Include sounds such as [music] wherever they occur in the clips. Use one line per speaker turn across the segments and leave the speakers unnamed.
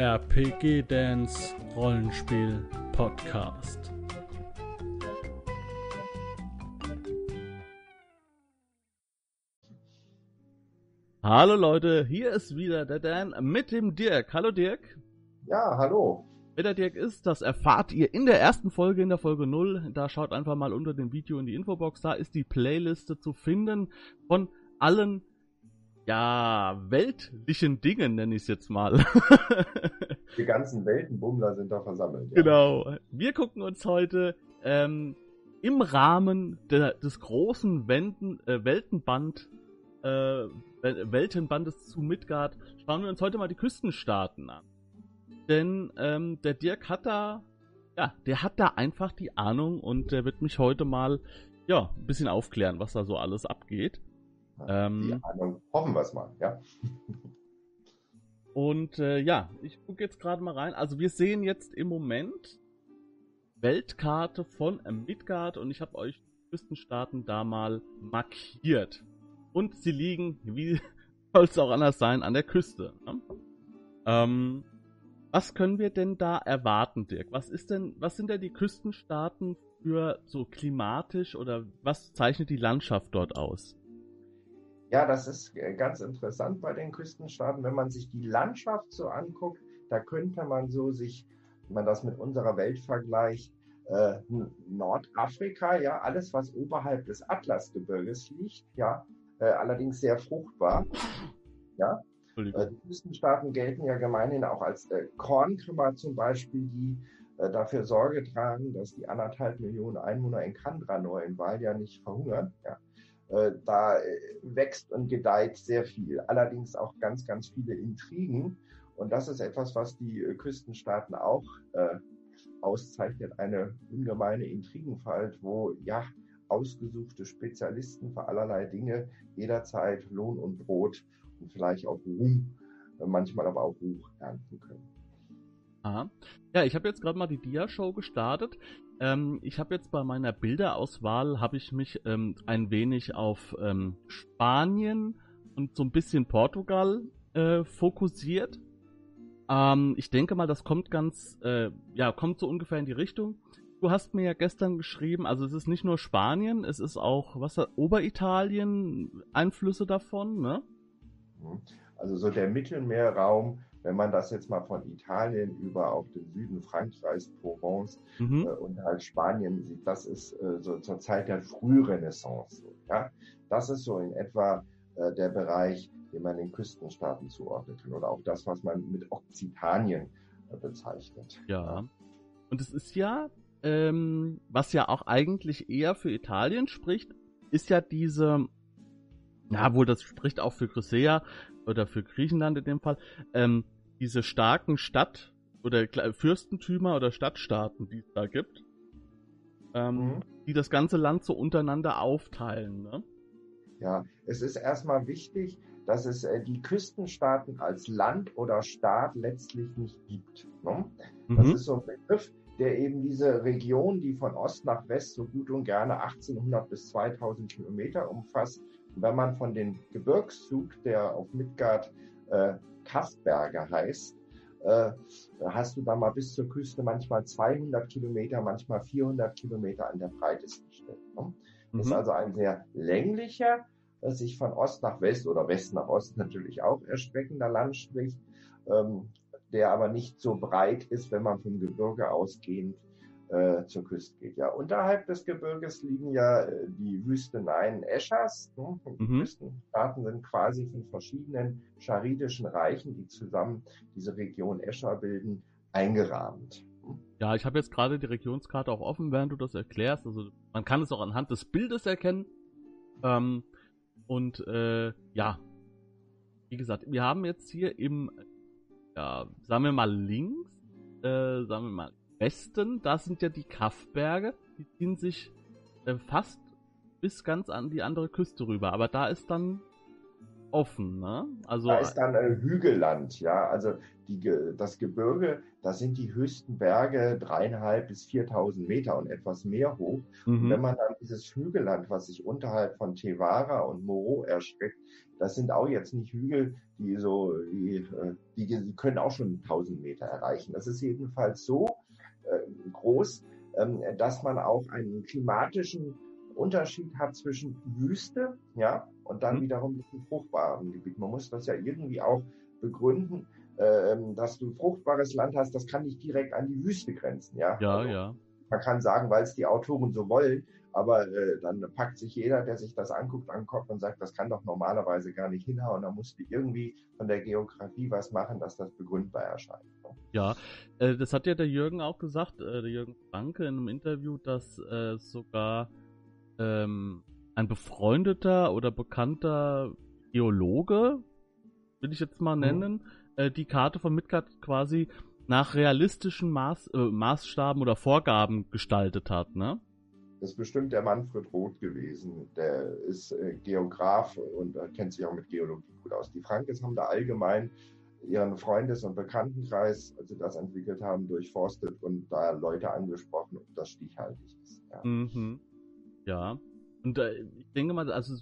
RPG Dance Rollenspiel Podcast. Hallo Leute, hier ist wieder der Dan mit dem Dirk. Hallo Dirk.
Ja, hallo.
Wer der Dirk ist, das erfahrt ihr in der ersten Folge, in der Folge 0. Da schaut einfach mal unter dem Video in die Infobox. Da ist die Playliste zu finden von allen, ja, weltlichen Dingen, nenne ich es jetzt mal. [laughs]
die ganzen Weltenbummler sind da versammelt.
Ja. Genau. Wir gucken uns heute ähm, im Rahmen der, des großen Wenden, äh, Weltenband äh, Weltenbandes zu Midgard schauen wir uns heute mal die Küstenstaaten an. Denn ähm, der Dirk hat da, ja, der hat da einfach die Ahnung und der wird mich heute mal, ja, ein bisschen aufklären, was da so alles abgeht.
Ähm, die Ahnung, hoffen wir es mal, ja. [laughs]
Und äh, ja, ich gucke jetzt gerade mal rein. Also wir sehen jetzt im Moment Weltkarte von Midgard und ich habe euch die Küstenstaaten da mal markiert. Und sie liegen, wie [laughs] soll es auch anders sein, an der Küste. Ne? Ähm, was können wir denn da erwarten, Dirk? Was ist denn, was sind denn die Küstenstaaten für so klimatisch oder was zeichnet die Landschaft dort aus?
Ja, das ist ganz interessant bei den Küstenstaaten. Wenn man sich die Landschaft so anguckt, da könnte man so sich, wenn man das mit unserer Welt vergleicht, äh, Nordafrika, ja, alles, was oberhalb des Atlasgebirges liegt, ja, äh, allerdings sehr fruchtbar. Ja? Äh, die Küstenstaaten gelten ja gemeinhin auch als äh, Kornkammer zum Beispiel, die äh, dafür Sorge tragen, dass die anderthalb Millionen Einwohner in Kandranor in Wahl ja nicht verhungern. Ja? Äh, da äh, wächst und gedeiht sehr viel. Allerdings auch ganz, ganz viele Intrigen. Und das ist etwas, was die Küstenstaaten auch auszeichnet, eine ungemeine Intrigenfalt, wo ja ausgesuchte Spezialisten für allerlei Dinge jederzeit Lohn und Brot und vielleicht auch Ruhm, äh, manchmal aber auch Ruch ernten können.
Aha. Ja, ich habe jetzt gerade mal die Dia-Show gestartet. Ähm, ich habe jetzt bei meiner Bilderauswahl habe ich mich ähm, ein wenig auf ähm, Spanien und so ein bisschen Portugal äh, fokussiert. Ähm, ich denke mal, das kommt ganz, äh, ja, kommt so ungefähr in die Richtung. Du hast mir ja gestern geschrieben, also es ist nicht nur Spanien, es ist auch, was Oberitalien, Einflüsse davon, ne?
Mhm. Also so der Mittelmeerraum, wenn man das jetzt mal von Italien über auf den Süden Frankreichs, Provence mhm. äh, und halt Spanien sieht, das ist äh, so zur Zeit der Frührenaissance. Ja? Das ist so in etwa äh, der Bereich, den man den Küstenstaaten zuordnen kann oder auch das, was man mit Okzitanien äh, bezeichnet.
Ja. Und es ist ja ähm, was ja auch eigentlich eher für Italien spricht, ist ja diese, na wohl, das spricht auch für Chrysaea oder für Griechenland in dem Fall, ähm, diese starken Stadt- oder Fürstentümer oder Stadtstaaten, die es da gibt, ähm, mhm. die das ganze Land so untereinander aufteilen. Ne?
Ja, es ist erstmal wichtig, dass es äh, die Küstenstaaten als Land oder Staat letztlich nicht gibt. Ne? Das mhm. ist so ein Begriff, der eben diese Region, die von Ost nach West so gut und gerne 1800 bis 2000 Kilometer umfasst, wenn man von dem Gebirgszug, der auf Midgard äh, Kastberge heißt, äh, hast du da mal bis zur Küste manchmal 200 Kilometer, manchmal 400 Kilometer an der breitesten Stelle. Ne? Das mhm. ist also ein sehr länglicher, äh, sich von Ost nach West oder West nach Ost natürlich auch erstreckender Landstrich. Ähm, der aber nicht so breit ist, wenn man vom Gebirge ausgehend äh, zur Küste geht. Ja, unterhalb des Gebirges liegen ja äh, die Wüsteneien Eschers. Ne? Die mhm. Wüstenstaaten sind quasi von verschiedenen charidischen Reichen, die zusammen diese Region Escher bilden, eingerahmt.
Ja, ich habe jetzt gerade die Regionskarte auch offen, während du das erklärst. Also man kann es auch anhand des Bildes erkennen. Ähm, und äh, ja, wie gesagt, wir haben jetzt hier im ja, sagen wir mal links, äh, sagen wir mal Westen, da sind ja die Kaffberge, die ziehen sich äh, fast bis ganz an die andere Küste rüber. Aber da ist dann offen, ne?
Also da ist dann äh, Hügelland, ja. Also die, das Gebirge, da sind die höchsten Berge dreieinhalb bis 4.000 Meter und etwas mehr hoch. Mhm. Und wenn man dann dieses Hügelland, was sich unterhalb von Tevara und Moro erstreckt, das sind auch jetzt nicht Hügel, die so, die, äh, die, die können auch schon 1000 Meter erreichen. Das ist jedenfalls so groß, ähm, dass man auch einen klimatischen Unterschied hat zwischen Wüste, ja, und dann mhm. wiederum diesem fruchtbaren Gebiet. Man muss das ja irgendwie auch begründen, äh, dass du fruchtbares Land hast, das kann nicht direkt an die Wüste grenzen, ja.
Ja, also, ja.
Man kann sagen, weil es die Autoren so wollen, aber äh, dann packt sich jeder, der sich das anguckt, an den Kopf und sagt, das kann doch normalerweise gar nicht hinhauen. Da musst du irgendwie von der Geografie was machen, dass das begründbar erscheint.
Ja, äh, das hat ja der Jürgen auch gesagt, äh, der Jürgen Franke in einem Interview, dass äh, sogar ähm, ein befreundeter oder bekannter Geologe, will ich jetzt mal mhm. nennen, mhm. die Karte von Midgard quasi nach realistischen Maß, äh, Maßstaben oder Vorgaben gestaltet hat, ne?
Das ist bestimmt der Manfred Roth gewesen. Der ist äh, Geograf und kennt sich auch mit Geologie gut aus. Die Frankes haben da allgemein ihren Freundes- und Bekanntenkreis, als sie das entwickelt haben, durchforstet und da Leute angesprochen, ob das stichhaltig ist.
Ja. Mhm. Ja. Und äh, ich denke mal, also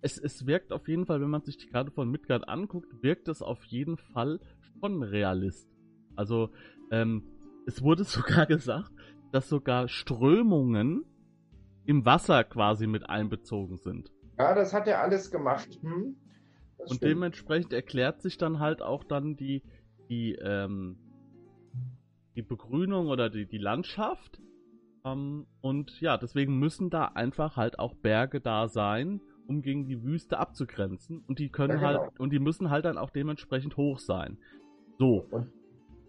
es, es wirkt auf jeden Fall, wenn man sich die Karte von Midgard anguckt, wirkt es auf jeden Fall schon realist. Also ähm, es wurde [laughs] sogar gesagt, dass sogar Strömungen im Wasser quasi mit einbezogen sind.
Ja, das hat er alles gemacht. Hm?
Und stimmt. dementsprechend erklärt sich dann halt auch dann die, die, ähm, die Begrünung oder die, die Landschaft. Ähm, und ja, deswegen müssen da einfach halt auch Berge da sein, um gegen die Wüste abzugrenzen. Und die können ja, genau. halt, und die müssen halt dann auch dementsprechend hoch sein. So.
Und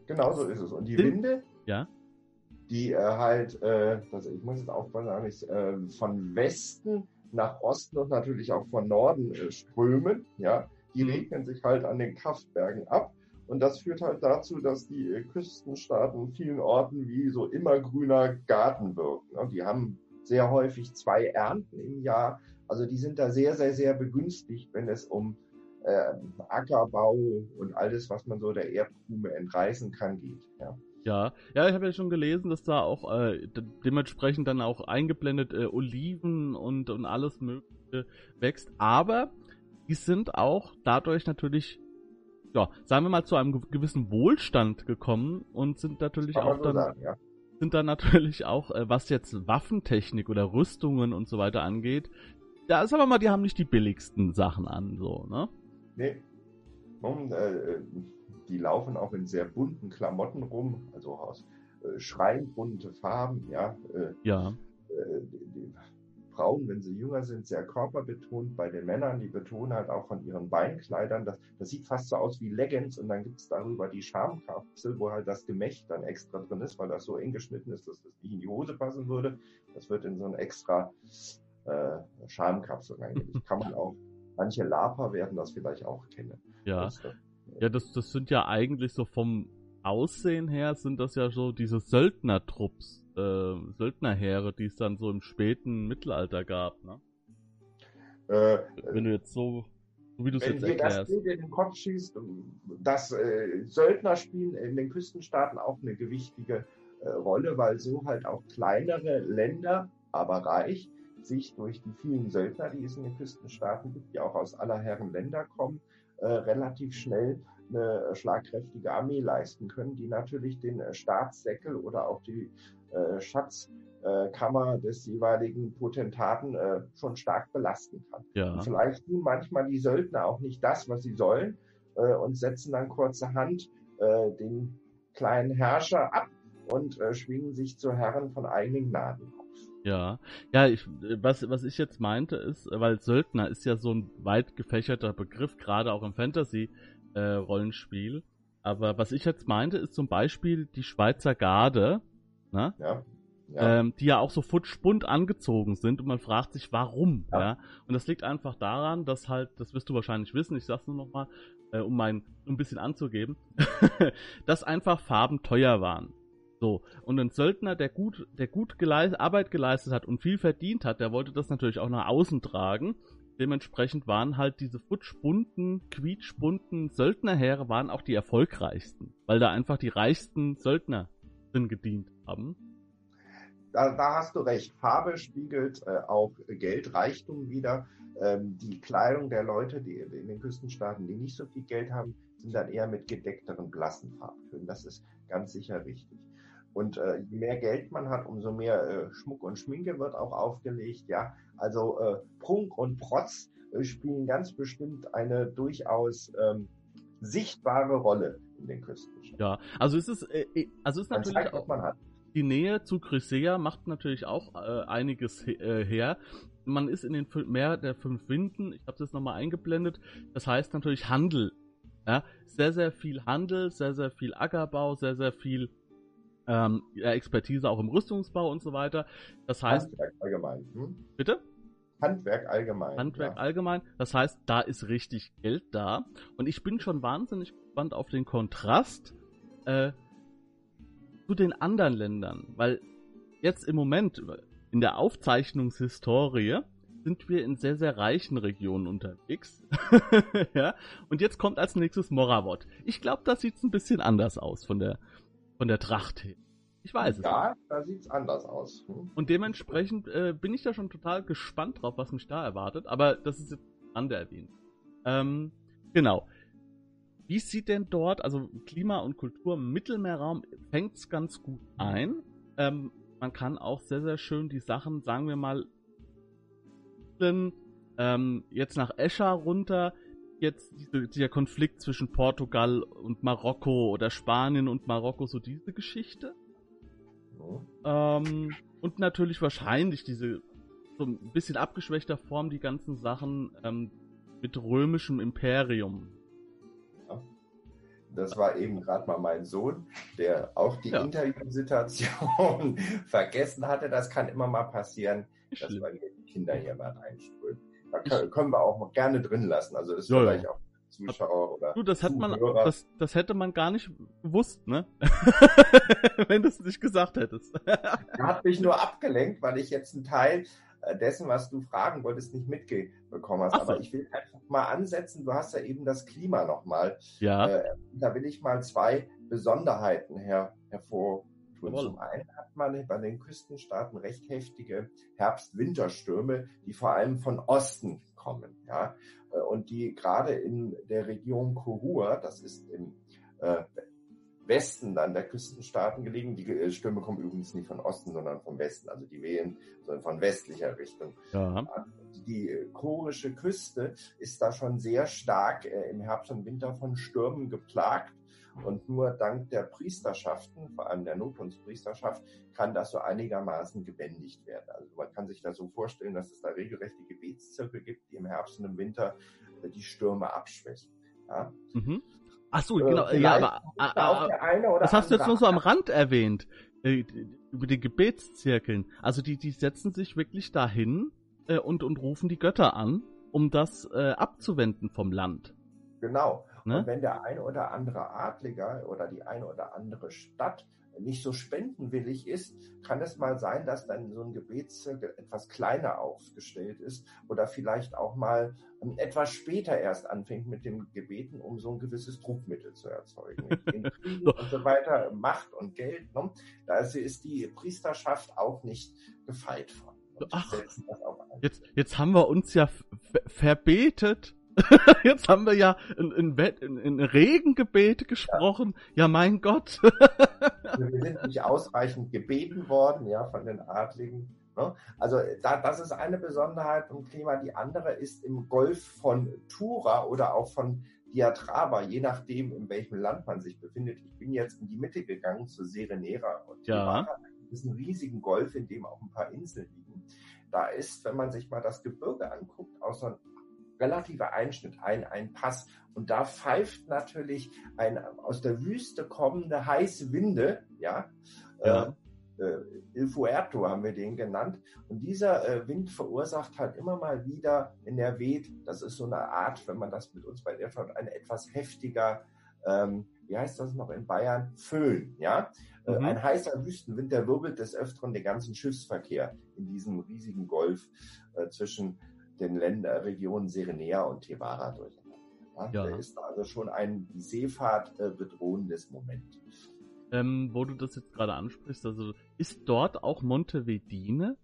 genau so ist es. Und die Winde,
ja?
die äh, halt, äh, das, ich muss jetzt aufpassen, äh, von Westen nach Osten und natürlich auch von Norden äh, strömen, ja, die mhm. regnen sich halt an den Kraftbergen ab. Und das führt halt dazu, dass die äh, Küstenstaaten in vielen Orten wie so immergrüner Garten wirken. Ne? Die haben sehr häufig zwei Ernten im Jahr. Also die sind da sehr, sehr, sehr begünstigt, wenn es um äh, Ackerbau und alles, was man so der Erdkrume entreißen kann, geht. Ja.
Ja, ja, ich habe ja schon gelesen, dass da auch äh, dementsprechend dann auch eingeblendet äh, Oliven und, und alles Mögliche wächst. Aber die sind auch dadurch natürlich, ja, sagen wir mal, zu einem gewissen Wohlstand gekommen und sind natürlich auch dann, sagen, ja. sind dann natürlich auch, äh, was jetzt Waffentechnik oder Rüstungen und so weiter angeht, da ist aber mal, die haben nicht die billigsten Sachen an, so, ne?
Nee. Und, äh, die laufen auch in sehr bunten Klamotten rum, also aus äh, schreienbunte Farben, ja.
Äh, ja.
Äh, die, die Frauen, wenn sie jünger sind, sehr körperbetont. Bei den Männern, die betonen halt auch von ihren Beinkleidern. Das, das sieht fast so aus wie Leggings und dann gibt es darüber die Schamkapsel, wo halt das Gemächt dann extra drin ist, weil das so eng geschnitten ist, dass das nicht in die Hose passen würde. Das wird in so ein extra äh, Schamkapsel reingelegt. Kann man [laughs] auch, manche Laper werden das vielleicht auch kennen.
Ja. Das, ja, das, das sind ja eigentlich so vom Aussehen her sind das ja so diese Söldnertrupps, äh, Söldnerheere, die es dann so im späten Mittelalter gab, ne? Äh, Wenn du jetzt so,
wie du es jetzt erklärst. Wenn das in den Kopf schießt, dass äh, Söldner spielen in den Küstenstaaten auch eine gewichtige äh, Rolle, weil so halt auch kleinere Länder, aber reich, sich durch die vielen Söldner, die es in den Küstenstaaten gibt, die auch aus aller Herren Länder kommen, äh, relativ schnell eine schlagkräftige Armee leisten können, die natürlich den äh, Staatssäckel oder auch die äh, Schatzkammer des jeweiligen Potentaten schon stark belasten kann.
Ja.
Und vielleicht tun manchmal die Söldner auch nicht das, was sie sollen und setzen dann kurzerhand den kleinen Herrscher ab und schwingen sich zu Herren von eigenen Gnaden auf.
Ja, ja, ich, was, was ich jetzt meinte ist, weil Söldner ist ja so ein weit gefächerter Begriff, gerade auch im Fantasy-Rollenspiel. Äh, Aber was ich jetzt meinte, ist zum Beispiel die Schweizer Garde, ne? Ja. Ja. Ähm, die ja auch so futschbunt angezogen sind und man fragt sich, warum, ja. ja. Und das liegt einfach daran, dass halt, das wirst du wahrscheinlich wissen, ich sag's nur nochmal, äh, um mein, um ein bisschen anzugeben, [laughs] dass einfach Farben teuer waren. So, und ein Söldner, der gut, der gut geleist, Arbeit geleistet hat und viel verdient hat, der wollte das natürlich auch nach außen tragen. dementsprechend waren halt diese futschbunten, quietschbunten Söldnerheere waren auch die erfolgreichsten, weil da einfach die reichsten Söldner drin gedient haben.
Da, da hast du recht. Farbe spiegelt äh, auch Geldreichtum wieder. Ähm, die Kleidung der Leute, die in den Küstenstaaten, die nicht so viel Geld haben, sind dann eher mit gedeckteren, blassen Farbtönen. Das ist ganz sicher richtig. Und äh, je mehr Geld man hat, umso mehr äh, Schmuck und Schminke wird auch aufgelegt. Ja, also äh, Prunk und Protz äh, spielen ganz bestimmt eine durchaus ähm, sichtbare Rolle in den Küsten.
Ja, also es ist, äh, äh, also es ist natürlich zeigt, auch, die Nähe zu Chrysaea macht natürlich auch äh, einiges he äh, her. Man ist in den Meer der fünf Winden, ich habe jetzt nochmal eingeblendet, das heißt natürlich Handel. Ja? Sehr, sehr viel Handel, sehr, sehr viel Ackerbau, sehr, sehr viel ähm, Expertise auch im Rüstungsbau und so weiter. Das heißt.
Handwerk allgemein. Hm?
Bitte?
Handwerk allgemein.
Handwerk ja. allgemein. Das heißt, da ist richtig Geld da. Und ich bin schon wahnsinnig gespannt auf den Kontrast äh, zu den anderen Ländern. Weil jetzt im Moment in der Aufzeichnungshistorie sind wir in sehr, sehr reichen Regionen unterwegs. [laughs] ja? Und jetzt kommt als nächstes Moravot. Ich glaube, das sieht ein bisschen anders aus von der, von der Tracht her. Ich weiß es.
Ja, da sieht es anders aus. Hm?
Und dementsprechend äh, bin ich da schon total gespannt drauf, was mich da erwartet. Aber das ist jetzt ander erwähnt. Ähm, genau. Wie sieht denn dort, also Klima und Kultur im Mittelmeerraum fängt es ganz gut ein. Ähm, man kann auch sehr, sehr schön die Sachen, sagen wir mal, ähm, jetzt nach Escher runter, jetzt diese, dieser Konflikt zwischen Portugal und Marokko oder Spanien und Marokko, so diese Geschichte. Ähm, und natürlich wahrscheinlich diese so ein bisschen abgeschwächter Form die ganzen Sachen ähm, mit römischem Imperium.
Das war eben gerade mal mein Sohn, der auch die ja. Interviewsituation [laughs] vergessen hatte. Das kann immer mal passieren, dass bei mir die Kinder hier mal reinströmen. Da können wir auch gerne drin lassen. Also das ist ja, vielleicht auch Zuschauer oder.
Du, das hätte man, das, das hätte man gar nicht gewusst, ne? [laughs] Wenn du es nicht gesagt hättest.
er [laughs] hat mich nur abgelenkt, weil ich jetzt einen Teil äh, dessen, was du fragen wolltest, nicht mitbekommen hast. So. Aber ich will einfach mal ansetzen. Du hast ja eben das Klima nochmal.
Ja. Äh,
da will ich mal zwei Besonderheiten her, hervortun. Zum einen hat man bei den Küstenstaaten recht heftige Herbst-Winterstürme, die vor allem von Osten kommen. Ja? Äh, und die gerade in der Region Korua, das ist im äh, Westen dann der Küstenstaaten gelegen. Die äh, Stürme kommen übrigens nicht von Osten, sondern vom Westen, also die wehen sondern von westlicher Richtung. Ja. Die chorische Küste ist da schon sehr stark äh, im Herbst und Winter von Stürmen geplagt. Und nur dank der Priesterschaften, vor allem der Notkunstpriesterschaft, kann das so einigermaßen gebändigt werden. Also man kann sich da so vorstellen, dass es da regelrechte Gebetszirkel gibt, die im Herbst und im Winter äh, die Stürme abschwächen. Ja?
Mhm. Ach so, äh, genau. Ja, aber, äh, das hast du jetzt nur so am Rand erwähnt. Äh, über die Gebetszirkeln. Also die, die setzen sich wirklich dahin äh, und, und rufen die Götter an, um das abzuwenden vom Land.
Genau. Ne? Und wenn der eine oder andere Adliger oder die eine oder andere Stadt nicht so spendenwillig ist, kann es mal sein, dass dann so ein Gebetszirkel etwas kleiner aufgestellt ist oder vielleicht auch mal ähm, etwas später erst anfängt mit dem Gebeten, um so ein gewisses Druckmittel zu erzeugen. [laughs] Und so weiter, Macht und Geld. Ne? Da ist die Priesterschaft auch nicht gefeit von.
Ach, jetzt, jetzt haben wir uns ja verbetet [laughs] Jetzt haben wir ja in, in, in, in Regengebete gesprochen. Ja, ja mein Gott. [laughs]
wir sind nicht ausreichend gebeten worden, ja, von den Adligen. Ne? Also da, das ist eine Besonderheit vom Klima. Die andere ist im Golf von Tura oder auch von Diatraba, je nachdem, in welchem Land man sich befindet. Ich bin jetzt in die Mitte gegangen zu Serenera und
ja.
Das ist ein riesigen Golf, in dem auch ein paar Inseln liegen. Da ist, wenn man sich mal das Gebirge anguckt, so relativer Einschnitt, ein, ein Pass. Und da pfeift natürlich ein aus der Wüste kommende heiße Winde, ja. ja. Äh, äh, Il Fuerto haben wir den genannt. Und dieser äh, Wind verursacht halt immer mal wieder, wenn er weht, das ist so eine Art, wenn man das mit uns bei der schaut, ein etwas heftiger, ähm, wie heißt das noch in Bayern? Föhn, ja. Äh, mhm. Ein heißer Wüstenwind, der wirbelt des Öfteren den ganzen Schiffsverkehr in diesem riesigen Golf äh, zwischen den Länder, Regionen Serenea und Tevara durcheinander. Ja? Der ist also schon ein Seefahrt äh, bedrohendes Moment.
Ähm, wo du das jetzt gerade ansprichst, also ist dort auch Montevedine?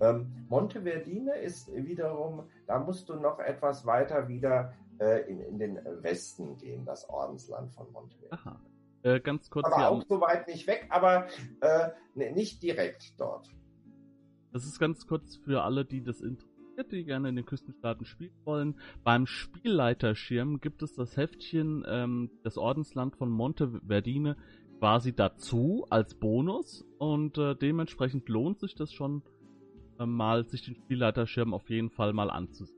Ähm, Monteverdine ist wiederum, da musst du noch etwas weiter wieder äh, in, in den Westen gehen, das Ordensland von Monteverdine. Aha.
Äh, ganz kurz.
Aber auch so weit nicht weg, aber äh, ne, nicht direkt dort.
Das ist ganz kurz für alle, die das interessiert, die gerne in den Küstenstaaten spielen wollen. Beim Spielleiterschirm gibt es das Heftchen ähm, das Ordensland von Monteverdine quasi dazu als Bonus und äh, dementsprechend lohnt sich das schon äh, mal, sich den Spielleiterschirm auf jeden Fall mal anzusehen.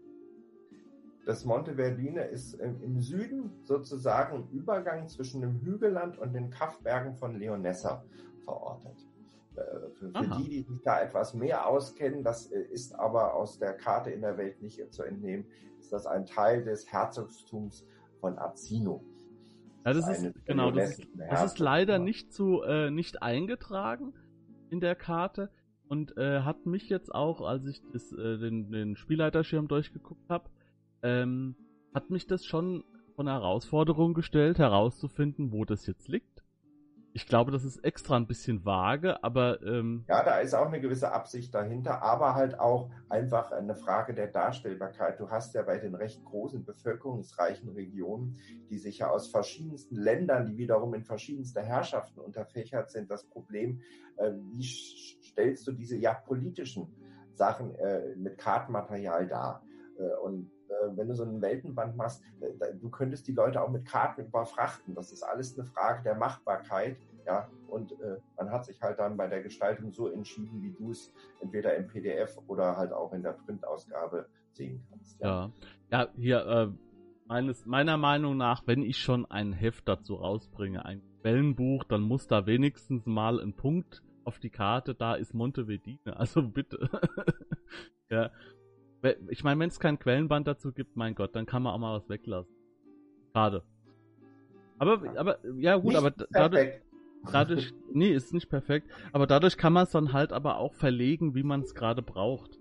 Das Monteverdine ist im Süden sozusagen Übergang zwischen dem Hügelland und den Kaffbergen von Leonessa verortet. Äh, für, für die, die sich da etwas mehr auskennen, das äh, ist aber aus der Karte in der Welt nicht zu entnehmen, ist das ein Teil des Herzogtums von Arzino.
Ja, das ist, genau, das ist, das ist leider nicht zu, äh, nicht eingetragen in der Karte und äh, hat mich jetzt auch, als ich das, äh, den, den Spielleiterschirm durchgeguckt habe, ähm, hat mich das schon von Herausforderung gestellt, herauszufinden, wo das jetzt liegt. Ich glaube, das ist extra ein bisschen vage, aber. Ähm
ja, da ist auch eine gewisse Absicht dahinter, aber halt auch einfach eine Frage der Darstellbarkeit. Du hast ja bei den recht großen bevölkerungsreichen Regionen, die sich ja aus verschiedensten Ländern, die wiederum in verschiedenste Herrschaften unterfächert sind, das Problem, äh, wie stellst du diese ja politischen Sachen äh, mit Kartenmaterial dar? Äh, und äh, wenn du so einen Weltenband machst, äh, du könntest die Leute auch mit Karten überfrachten. Das ist alles eine Frage der Machbarkeit. Ja, und äh, man hat sich halt dann bei der Gestaltung so entschieden, wie du es entweder im PDF oder halt auch in der Printausgabe sehen kannst.
Ja, ja, ja hier, äh, meines, meiner Meinung nach, wenn ich schon ein Heft dazu rausbringe, ein Quellenbuch, dann muss da wenigstens mal ein Punkt auf die Karte, da ist Montevedine. Also bitte. [laughs] ja. Ich meine, wenn es kein Quellenband dazu gibt, mein Gott, dann kann man auch mal was weglassen. Schade. Aber, aber, ja gut, nicht aber dadurch, dadurch, nee, ist nicht perfekt, aber dadurch kann man es dann halt aber auch verlegen, wie man es gerade braucht.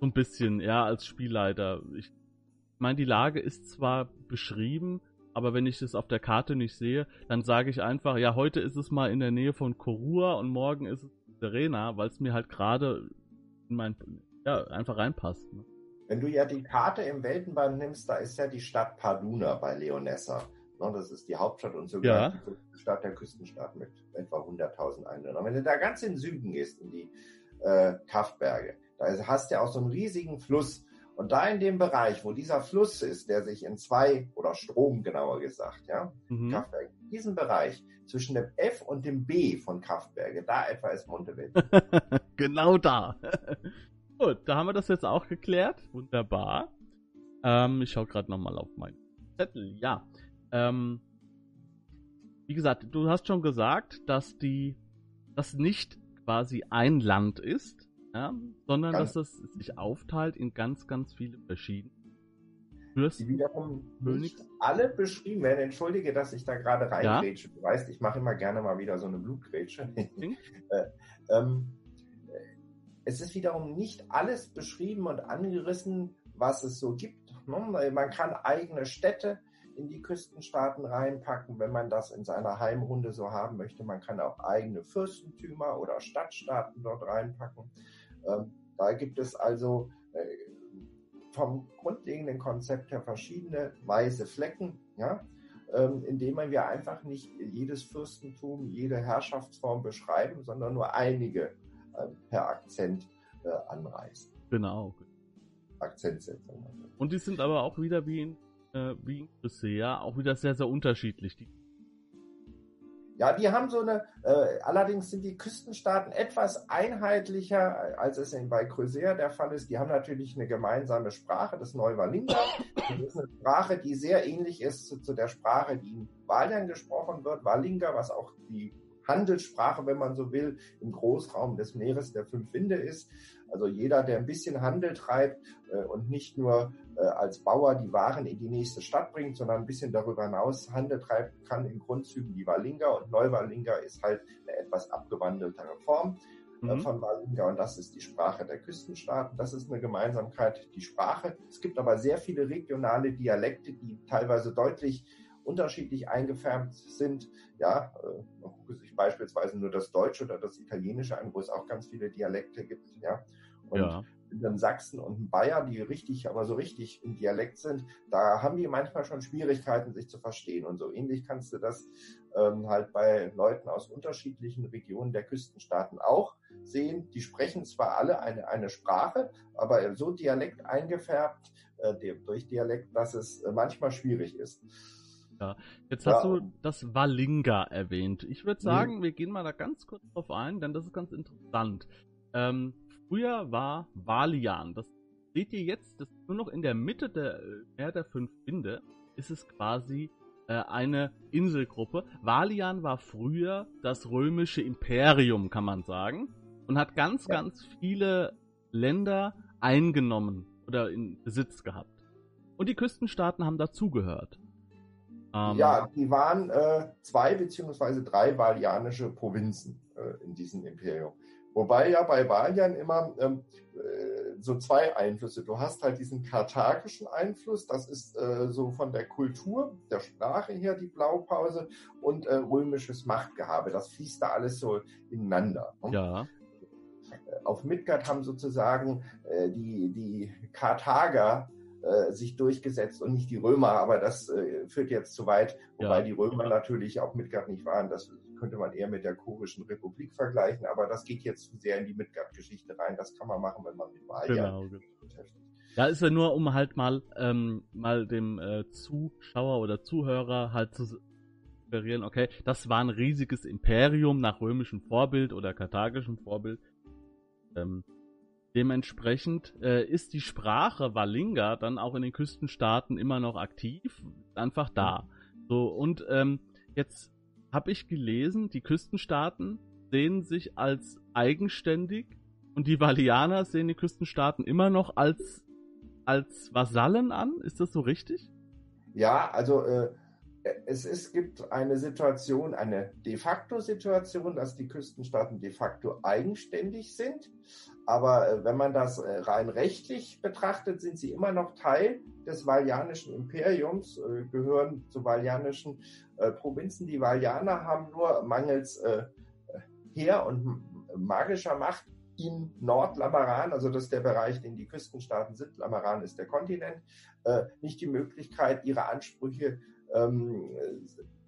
So ein bisschen, ja, als Spielleiter. Ich meine, die Lage ist zwar beschrieben, aber wenn ich das auf der Karte nicht sehe, dann sage ich einfach, ja, heute ist es mal in der Nähe von Korua und morgen ist es Serena, weil es mir halt gerade in mein ja, einfach reinpasst. Ne?
Wenn du ja die Karte im Weltenband nimmst, da ist ja die Stadt Paduna bei Leonessa. Ne, das ist die Hauptstadt und sogar ja. die Stadt der Küstenstadt mit etwa 100.000 Einwohnern. Wenn du da ganz in den Süden gehst, in die äh, Kaffberge, da hast du ja auch so einen riesigen Fluss. Und da in dem Bereich, wo dieser Fluss ist, der sich in zwei, oder Strom genauer gesagt, ja, mhm. Kaffberge, diesen Bereich zwischen dem F und dem B von Kaffberge, da etwa ist Montevideo. [laughs]
genau da. [laughs] Gut, da haben wir das jetzt auch geklärt. Wunderbar. Ähm, ich schaue gerade nochmal auf meinen Zettel. Ja. Ähm, wie gesagt, du hast schon gesagt, dass die, das nicht quasi ein Land ist, ja, sondern ganz dass das sich aufteilt in ganz, ganz viele verschiedene.
Die wiederum nicht alle beschrieben werden. Entschuldige, dass ich da gerade reingrätsche. Ja? Du weißt, ich mache immer gerne mal wieder so eine Blutgrätsche. [laughs] äh, ähm, es ist wiederum nicht alles beschrieben und angerissen, was es so gibt. Ne? Man kann eigene Städte in die Küstenstaaten reinpacken, wenn man das in seiner Heimrunde so haben möchte. Man kann auch eigene Fürstentümer oder Stadtstaaten dort reinpacken. Ähm, da gibt es also äh, vom grundlegenden Konzept her verschiedene weiße Flecken, ja, ähm, indem wir einfach nicht jedes Fürstentum, jede Herrschaftsform beschreiben, sondern nur einige äh, per Akzent äh, anreißen.
Genau.
Akzentsetzung.
Und die sind aber auch wieder wie in, äh, in Crusader auch wieder sehr, sehr unterschiedlich. Die
ja, die haben so eine, äh, allerdings sind die Küstenstaaten etwas einheitlicher, als es bei Creuser der Fall ist. Die haben natürlich eine gemeinsame Sprache, das Neuwalinga. Das ist eine Sprache, die sehr ähnlich ist zu, zu der Sprache, die in Valian gesprochen wird. Walinga, was auch die Handelssprache, wenn man so will, im Großraum des Meeres der fünf Winde ist. Also jeder, der ein bisschen Handel treibt äh, und nicht nur als Bauer die Waren in die nächste Stadt bringt, sondern ein bisschen darüber hinaus Handel treibt, kann in Grundzügen die Walinga und Neuwalinga ist halt eine etwas abgewandeltere Form. äh, mhm. von Walinga und das ist die Sprache der Küstenstaaten. Das ist eine Gemeinsamkeit, die Sprache. Es gibt aber sehr viele regionale Dialekte, die teilweise deutlich unterschiedlich eingefärbt sind. Ja, äh, man gucke sich beispielsweise nur das Deutsche oder das Italienische an, wo es auch ganz viele Dialekte gibt. Ja, und ja. In Sachsen und in Bayern, die richtig, aber so richtig im Dialekt sind, da haben die manchmal schon Schwierigkeiten, sich zu verstehen. Und so ähnlich kannst du das ähm, halt bei Leuten aus unterschiedlichen Regionen der Küstenstaaten auch sehen. Die sprechen zwar alle eine, eine Sprache, aber so Dialekt eingefärbt äh, durch Dialekt, dass es äh, manchmal schwierig ist.
Ja, jetzt hast ja. du das Walinga erwähnt. Ich würde sagen, mhm. wir gehen mal da ganz kurz drauf ein, denn das ist ganz interessant. Ähm, früher war Valian. Das seht ihr jetzt, das ist nur noch in der Mitte der Meer der fünf Winde, ist es quasi äh, eine Inselgruppe. Valian war früher das römische Imperium, kann man sagen, und hat ganz, ja. ganz viele Länder eingenommen oder in Besitz gehabt. Und die Küstenstaaten haben dazugehört.
Ähm, ja, die waren äh, zwei beziehungsweise drei valianische Provinzen äh, in diesem Imperium. Wobei ja bei Valian immer ähm, äh, so zwei Einflüsse. Du hast halt diesen karthagischen Einfluss, das ist äh, so von der Kultur, der Sprache her die Blaupause und äh, römisches Machtgehabe. Das fließt da alles so ineinander.
Ne? Ja.
Äh, auf Midgard haben sozusagen äh, die, die Karthager äh, sich durchgesetzt und nicht die Römer, aber das führt jetzt zu weit, wobei ja. die Römer natürlich auch Midgard nicht waren. Das könnte man eher mit der Kurischen Republik vergleichen, aber das geht jetzt zu sehr in die Midgard-Geschichte rein. Das kann man machen, wenn man mit Wahl genau.
beschäftigt. Da ist ja nur, um halt mal, ähm, mal dem äh, Zuschauer oder Zuhörer halt zu suggerieren, okay, das war ein riesiges Imperium nach römischem Vorbild oder karthagischem Vorbild. Ähm, Dementsprechend äh, ist die Sprache Walinga dann auch in den Küstenstaaten immer noch aktiv, einfach da. So und ähm, jetzt habe ich gelesen, die Küstenstaaten sehen sich als eigenständig und die Valianer sehen die Küstenstaaten immer noch als als Vasallen an. Ist das so richtig?
Ja, also äh, es, es gibt eine Situation, eine de facto Situation, dass die Küstenstaaten de facto eigenständig sind. Aber äh, wenn man das äh, rein rechtlich betrachtet, sind sie immer noch Teil des Valianischen Imperiums, äh, gehören zu Valianischen Provinzen. Die Valianer haben nur mangels Heer und magischer Macht in Nordlamaran, also das ist der Bereich, den die Küstenstaaten sind, Lamaran ist der Kontinent, nicht die Möglichkeit, ihre Ansprüche ähm,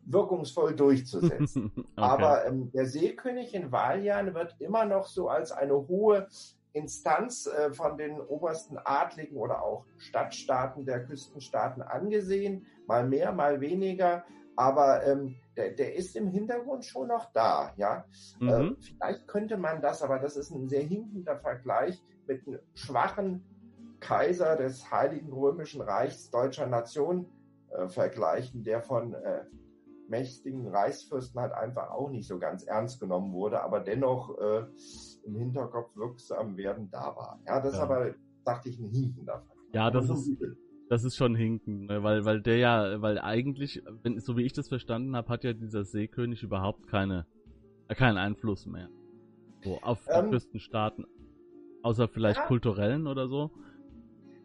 wirkungsvoll durchzusetzen. [laughs] okay. Aber ähm, der Seekönig in Valian wird immer noch so als eine hohe Instanz äh, von den obersten Adligen oder auch Stadtstaaten der Küstenstaaten angesehen, mal mehr, mal weniger. Aber ähm, der, der, ist im Hintergrund schon noch da, ja. Mhm. Äh, vielleicht könnte man das, aber das ist ein sehr hinkender Vergleich mit einem schwachen Kaiser des Heiligen Römischen Reichs deutscher Nation äh, vergleichen, der von äh, mächtigen Reichsfürsten halt einfach auch nicht so ganz ernst genommen wurde, aber dennoch äh, im Hinterkopf wirksam werden da war. Ja, das ja. ist aber, dachte ich, ein Hinken davon.
Ja, das ist, das ist schon Hinken, ne? weil, weil der ja, weil eigentlich, wenn, so wie ich das verstanden habe, hat ja dieser Seekönig überhaupt keine, äh, keinen Einfluss mehr. So, auf ähm, die Küstenstaaten. Außer vielleicht ja. kulturellen oder so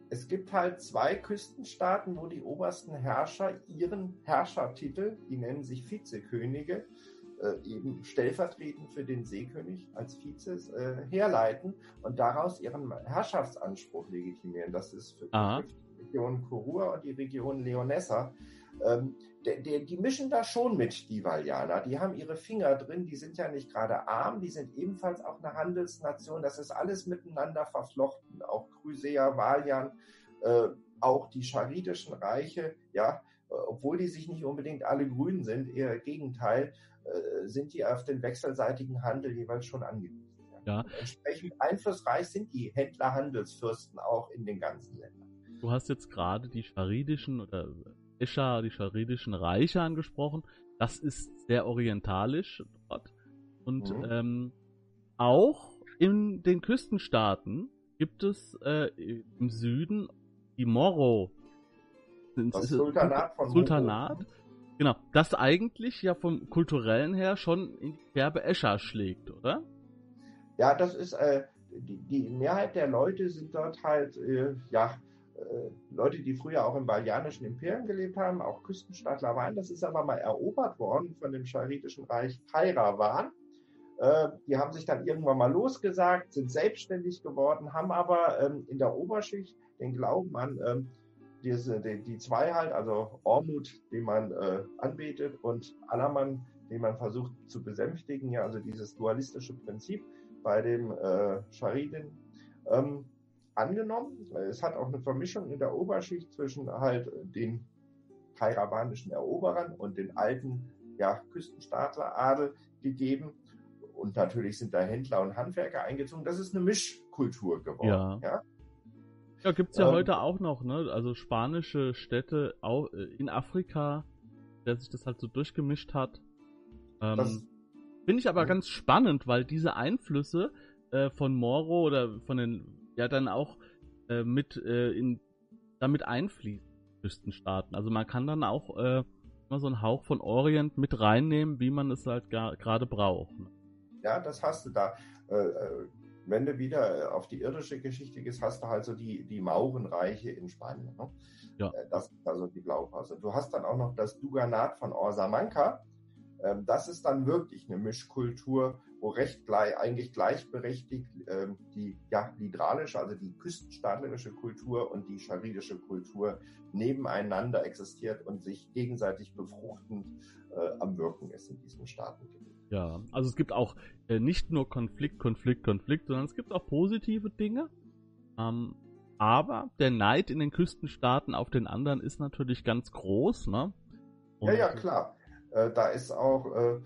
es gibt halt zwei Küstenstaaten, wo die obersten Herrscher ihren Herrschertitel, die nennen sich Vizekönige, äh, eben stellvertretend für den Seekönig als Vizes äh, herleiten und daraus ihren Herrschaftsanspruch legitimieren. Das ist für die Region Kurur und die Region Leonessa. Ähm, der, der, die mischen da schon mit, die Valianer. Die haben ihre Finger drin, die sind ja nicht gerade arm, die sind ebenfalls auch eine Handelsnation. Das ist alles miteinander verflochten. Auch Chrysea, Valian, äh, auch die charitischen Reiche, ja, äh, obwohl die sich nicht unbedingt alle grün sind, eher im Gegenteil, äh, sind die auf den wechselseitigen Handel jeweils schon angewiesen. Ja. ja. Entsprechend einflussreich sind die Händler, Handelsfürsten auch in den ganzen Ländern.
Du hast jetzt gerade die charitischen oder Escher, die charidischen Reiche angesprochen. Das ist sehr orientalisch dort. Und mhm. ähm, auch in den Küstenstaaten gibt es äh, im Süden die Moro.
Das Sultanat von
Sultanat. Moro. Genau, das eigentlich ja vom kulturellen her schon in die Kerbe Escher schlägt, oder?
Ja, das ist, äh, die, die, Mehrheit der Leute sind dort halt, äh, ja, Leute, die früher auch im Balianischen Imperium gelebt haben, auch Küstenstaatler waren. Das ist aber mal erobert worden von dem Scharitischen Reich Kairawan. Äh, die haben sich dann irgendwann mal losgesagt, sind selbstständig geworden, haben aber ähm, in der Oberschicht den Glauben an ähm, die, Zweiheit, also Ormut, den man äh, anbetet, und Alaman, den man versucht zu besänftigen, ja, also dieses dualistische Prinzip bei dem äh, Chariden ähm, angenommen. Es hat auch eine Vermischung in der Oberschicht zwischen halt den kairabanischen Eroberern und den alten ja, Küstenstaatleradel gegeben. Und natürlich sind da Händler und Handwerker eingezogen. Das ist eine Mischkultur geworden. Ja.
ja? Ja, gibt's ja ähm, heute auch noch, ne? Also spanische Städte auch äh, in Afrika, der sich das halt so durchgemischt hat. Ähm, Finde ich aber ja. ganz spannend, weil diese Einflüsse äh, von Moro oder von den, ja dann auch äh, mit äh, in damit einfließen, Küstenstaaten. Also man kann dann auch äh, immer so einen Hauch von Orient mit reinnehmen, wie man es halt gerade braucht. Ne?
Ja, das hast du da. Äh, äh wenn du wieder äh, auf die irdische Geschichte gehst, hast du halt so die, die Maurenreiche in Spanien. Ne? Ja. Das ist also die Blaupause. Du hast dann auch noch das Duganat von Orsamanca. Ähm, das ist dann wirklich eine Mischkultur, wo recht gleich, eigentlich gleichberechtigt ähm, die ja, lidralische, also die küstenstaatlerische Kultur und die charidische Kultur nebeneinander existiert und sich gegenseitig befruchtend äh, am Wirken ist in diesen Staaten.
Ja, also es gibt auch äh, nicht nur Konflikt, Konflikt, Konflikt, sondern es gibt auch positive Dinge. Ähm, aber der Neid in den Küstenstaaten auf den anderen ist natürlich ganz groß, ne?
Und ja, ja, klar. Äh, da ist auch äh,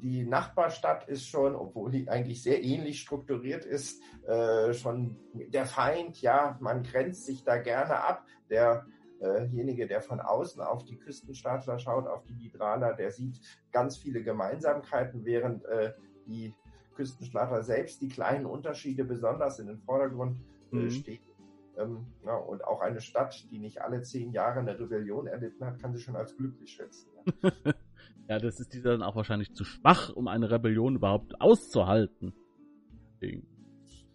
die Nachbarstadt ist schon, obwohl die eigentlich sehr ähnlich strukturiert ist, äh, schon der Feind. Ja, man grenzt sich da gerne ab. Der derjenige, der von außen auf die Küstenstaatler schaut, auf die Lidraler, der sieht ganz viele Gemeinsamkeiten, während äh, die Küstenstaatler selbst die kleinen Unterschiede besonders in den Vordergrund äh, mhm. stehen. Ähm, ja, und auch eine Stadt, die nicht alle zehn Jahre eine Rebellion erlitten hat, kann sich schon als glücklich schätzen.
Ja, [laughs] ja das ist dieser dann auch wahrscheinlich zu schwach, um eine Rebellion überhaupt auszuhalten.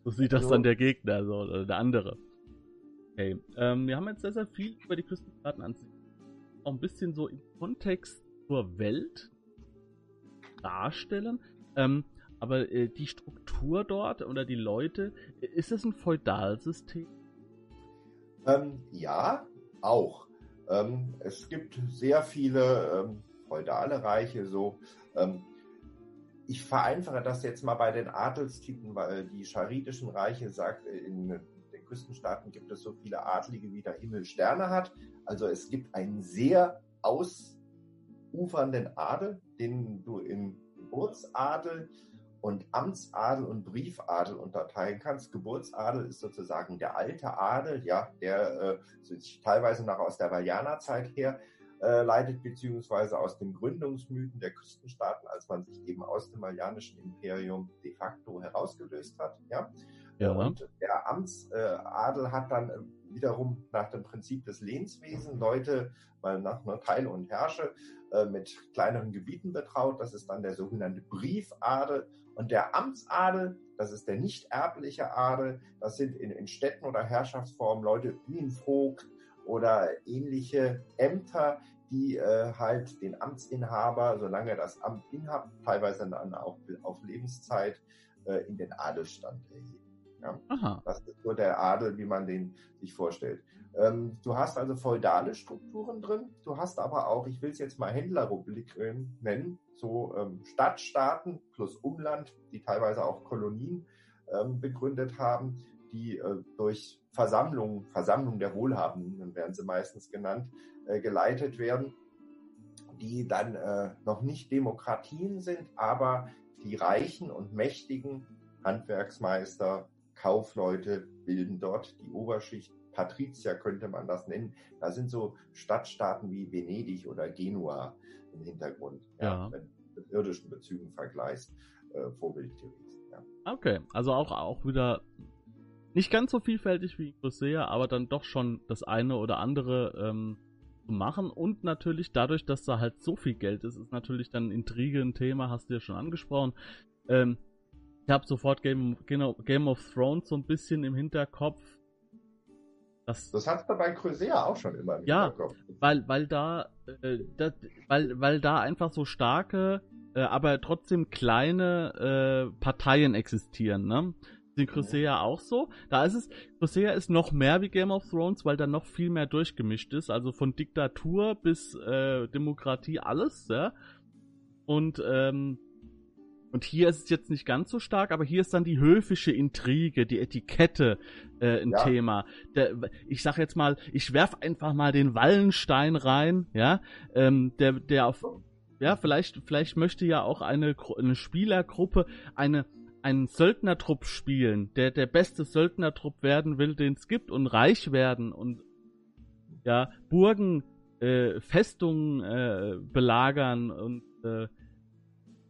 So sieht das also, dann der Gegner so, oder der andere. Okay, ähm, wir haben jetzt sehr, sehr viel über die Küstenstaaten an sich. Auch ein bisschen so im Kontext zur Welt darstellen. Ähm, aber äh, die Struktur dort oder die Leute, ist das ein Feudalsystem?
Ähm, ja, auch. Ähm, es gibt sehr viele ähm, feudale Reiche, so. Ähm, ich vereinfache das jetzt mal bei den Adelstypen, weil die charitischen Reiche sagt, äh, in Küstenstaaten gibt es so viele Adlige, wie der Himmel Sterne hat. Also es gibt einen sehr ausufernden Adel, den du in Geburtsadel und Amtsadel und Briefadel unterteilen kannst. Geburtsadel ist sozusagen der alte Adel, ja, der äh, sich teilweise noch aus der Vajana-Zeit her äh, leitet, beziehungsweise aus den Gründungsmythen der Küstenstaaten, als man sich eben aus dem Marianischen Imperium de facto herausgelöst hat. Ja. Ja. Und der Amtsadel hat dann wiederum nach dem Prinzip des Lehnswesens Leute mal nach einer Teil und Herrsche äh, mit kleineren Gebieten betraut. Das ist dann der sogenannte Briefadel. Und der Amtsadel, das ist der nicht erbliche Adel. Das sind in, in Städten oder Herrschaftsformen Leute wie ein Vogt oder ähnliche Ämter, die äh, halt den Amtsinhaber, solange er das Amt inhabt, teilweise dann auch auf Lebenszeit, äh, in den Adelstand erheben. Ja? Aha. Das ist so der Adel, wie man den sich vorstellt. Ähm, du hast also feudale Strukturen drin, du hast aber auch, ich will es jetzt mal Händlerrepublik äh, nennen, so ähm, Stadtstaaten plus Umland, die teilweise auch Kolonien ähm, begründet haben, die äh, durch Versammlungen, Versammlungen der Wohlhabenden werden sie meistens genannt, äh, geleitet werden, die dann äh, noch nicht Demokratien sind, aber die Reichen und Mächtigen Handwerksmeister, Kaufleute bilden dort die Oberschicht. Patrizier könnte man das nennen. Da sind so Stadtstaaten wie Venedig oder Genua im Hintergrund. Ja. ja wenn du mit irdischen Bezügen vergleichst, äh, gewesen. Ja.
Okay, also auch, auch wieder nicht ganz so vielfältig wie Nicosia, aber dann doch schon das eine oder andere ähm, machen. Und natürlich dadurch, dass da halt so viel Geld ist, ist natürlich dann Intrige ein Thema, hast du ja schon angesprochen. Ähm, Ich habe sofort Game, Game of Thrones so ein bisschen im Hinterkopf.
Das, das hat bei Crusea auch schon immer
im ja, Hinterkopf. Weil, weil da, äh, das, weil, weil da einfach so starke, äh, aber trotzdem kleine äh, Parteien existieren, ne? In Crusea auch so. Da ist es, Crusea ist noch mehr wie Game of Thrones, weil da noch viel mehr durchgemischt ist. Also von Diktatur bis äh, Demokratie alles, ja. Und, ähm, und hier ist es jetzt nicht ganz so stark, aber hier ist dann die höfische Intrige, die Etikette äh, ein ja. Thema. Der, ich sag jetzt mal, ich werf einfach mal den Wallenstein rein, ja, ähm, der, der auf, ja, vielleicht, vielleicht möchte ja auch eine, eine Spielergruppe eine einen Söldnertrupp spielen, der der beste Söldnertrupp werden will, den es gibt und reich werden und ja, Burgen, äh, Festungen äh, belagern und äh,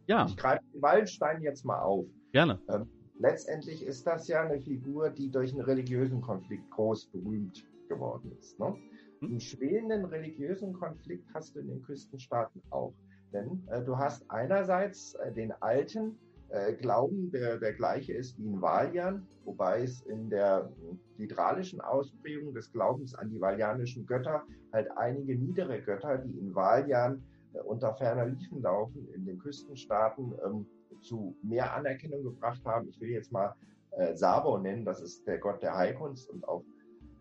ja.
Ich greife den Wallenstein jetzt mal auf.
Gerne.
Ähm, letztendlich ist das ja eine Figur, die durch einen religiösen Konflikt groß berühmt geworden ist. Ne? Hm? Einen schwelenden religiösen Konflikt hast du in den Küstenstaaten auch. Denn äh, du hast einerseits äh, den alten äh, Glauben, der der gleiche ist wie in Valian, wobei es in der hydralischen Ausprägung des Glaubens an die valianischen Götter halt einige niedere Götter, die in Valian äh, unter ferner Liefen laufen, in den Küstenstaaten ähm, zu mehr Anerkennung gebracht haben. Ich will jetzt mal äh, Sabo nennen, das ist der Gott der Heilkunst und auch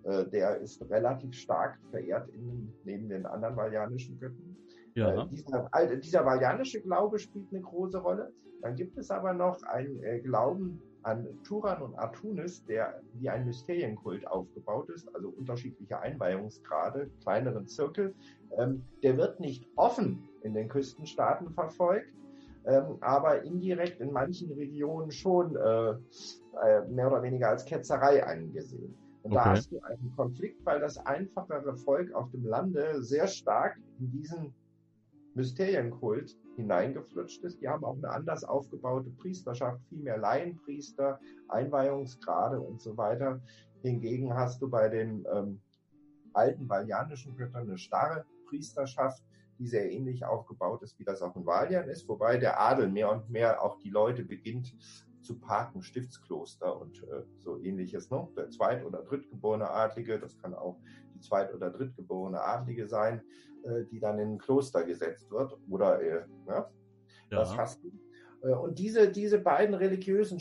äh, der ist relativ stark verehrt in, neben den anderen valianischen Göttern. Ja. Äh, dieser, dieser valianische Glaube spielt eine große Rolle. Dann gibt es aber noch einen äh, Glauben an Turan und Artunis, der wie ein Mysterienkult aufgebaut ist, also unterschiedliche Einweihungsgrade, kleineren Zirkel. Ähm, der wird nicht offen in den Küstenstaaten verfolgt, ähm, aber indirekt in manchen Regionen schon äh, äh, mehr oder weniger als Ketzerei angesehen. Und okay. da hast du einen Konflikt, weil das einfachere Volk auf dem Lande sehr stark in diesen Mysterienkult hineingeflutscht ist. Die haben auch eine anders aufgebaute Priesterschaft, viel mehr Laienpriester, Einweihungsgrade und so weiter. Hingegen hast du bei den ähm, alten valianischen Göttern eine starre Priesterschaft, die sehr ähnlich aufgebaut ist, wie das auch in Valian ist, wobei der Adel mehr und mehr auch die Leute beginnt zu parken, Stiftskloster und äh, so ähnliches. Ne? Der zweit- oder drittgeborene Adlige, das kann auch zweit- oder drittgeborene Adlige sein, äh, die dann in ein Kloster gesetzt wird. Oder äh, ne? ja. das hast du. Äh, und diese, diese beiden religiösen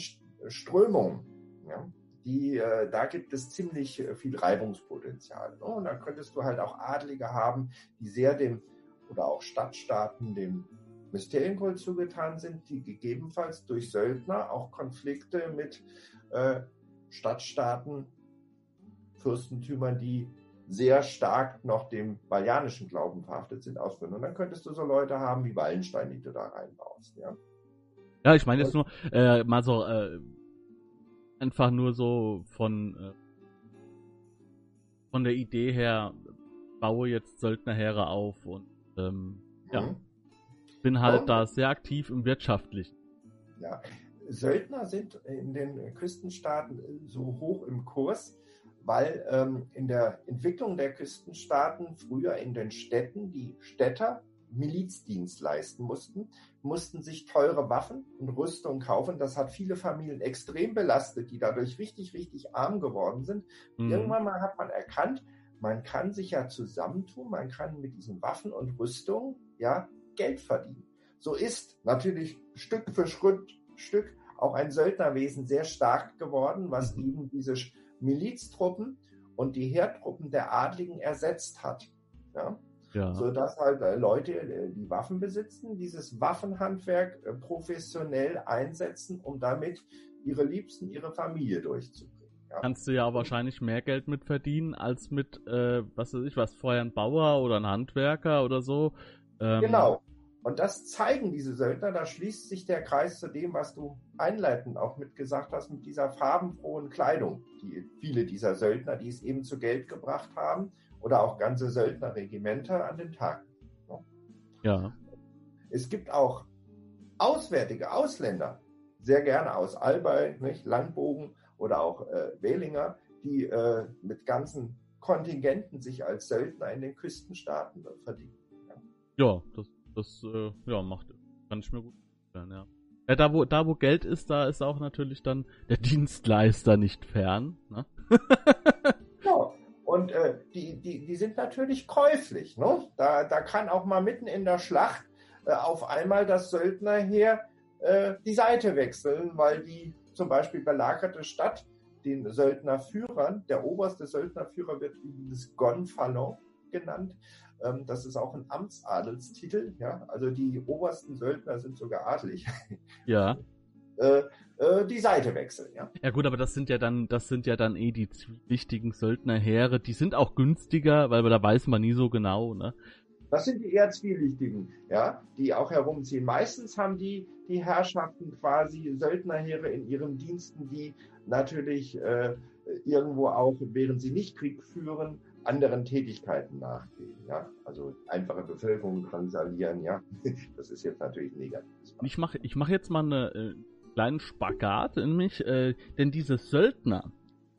Strömungen, ja, die, äh, da gibt es ziemlich äh, viel Reibungspotenzial. Ne? Und da könntest du halt auch Adlige haben, die sehr dem, oder auch Stadtstaaten dem Mysterienkult zugetan sind, die gegebenenfalls durch Söldner auch Konflikte mit äh, Stadtstaaten, Fürstentümern, die sehr stark noch dem balianischen Glauben verhaftet sind, ausführen. Und dann könntest du so Leute haben wie Wallenstein, die du da reinbaust. Ja,
ja ich meine jetzt nur äh, mal so äh, einfach nur so von äh, von der Idee her, baue jetzt Söldnerheere auf und ähm, mhm. ja bin halt oh. da sehr aktiv im Wirtschaftlichen.
Ja, Söldner sind in den Küstenstaaten so hoch im Kurs, weil ähm, in der Entwicklung der Küstenstaaten früher in den Städten die Städter Milizdienst leisten mussten, mussten sich teure Waffen und Rüstung kaufen. Das hat viele Familien extrem belastet, die dadurch richtig, richtig arm geworden sind. Mhm. Irgendwann mal hat man erkannt, man kann sich ja zusammentun, man kann mit diesen Waffen und Rüstung ja Geld verdienen. So ist natürlich Stück für Schritt, Stück auch ein Söldnerwesen sehr stark geworden, was mhm. eben diese Miliztruppen und die Heertruppen der Adligen ersetzt hat. Ja? Ja. So dass halt äh, Leute, äh, die Waffen besitzen, dieses Waffenhandwerk äh, professionell einsetzen, um damit ihre Liebsten, ihre Familie durchzubringen.
Ja. Kannst du ja wahrscheinlich mehr Geld mit verdienen als mit, äh, was weiß ich, was vorher ein Bauer oder ein Handwerker oder so,
ähm, genau. Und das zeigen diese Söldner, da schließt sich der Kreis zu dem, was du einleitend auch mitgesagt hast, mit dieser farbenfrohen Kleidung, die viele dieser Söldner, die es eben zu Geld gebracht haben, oder auch ganze Söldnerregimenter an den Tag.
Ja.
Es gibt auch auswärtige Ausländer, sehr gerne aus Albay, nicht, Langbogen oder auch äh, Wählinger, die äh, mit ganzen Kontingenten sich als Söldner in den Küstenstaaten verdienen.
Ja, das, das äh, ja, macht, kann ich mir gut vorstellen, ja. Ja, da wo, da wo Geld ist, da ist auch natürlich dann der [laughs] Dienstleister nicht fern. Ne? [laughs]
ja, und äh, die, die, die sind natürlich käuflich. Ne? Da, da kann auch mal mitten in der Schlacht äh, auf einmal das Söldnerheer äh, die Seite wechseln, weil die zum Beispiel belagerte Stadt den Söldnerführern, der oberste Söldnerführer wird übrigens Gonfalon genannt. Ähm, das ist auch ein Amtsadelstitel. Ja? Also die obersten Söldner sind sogar adelig. [laughs]
Ja.
Äh, äh, die Seite wechseln, ja.
Ja gut, aber das sind ja dann, das sind ja dann eh die wichtigen Söldnerheere. Die sind auch günstiger, weil da weiß man nie so genau, ne?
Das sind die eher zwielichtigen, ja, die auch herumziehen. Meistens haben die, die Herrschaften quasi Söldnerheere in ihren Diensten, die natürlich äh, irgendwo auch, während sie nicht Krieg führen, anderen Tätigkeiten nachgehen. Ja? Also einfache Bevölkerung drangsalieren, ja. [laughs] Das ist jetzt natürlich negativ.
Ich mache ich mach jetzt mal einen äh, kleinen Spagat in mich, äh, denn diese Söldner,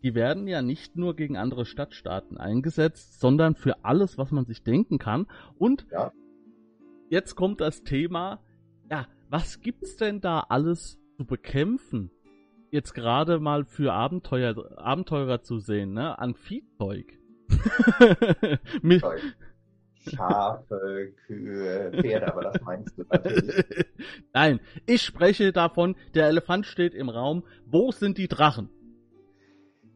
die werden ja nicht nur gegen andere Stadtstaaten eingesetzt, sondern für alles, was man sich denken kann. Und ja. jetzt kommt das Thema, ja, was gibt's denn da alles zu bekämpfen? Jetzt gerade mal für Abenteuer, Abenteurer zu sehen, ne? An Viehzeug. [laughs]
Schafe, Kühe, Pferde, aber das meinst du natürlich. [laughs]
Nein, ich spreche davon, der Elefant steht im Raum. Wo sind die Drachen?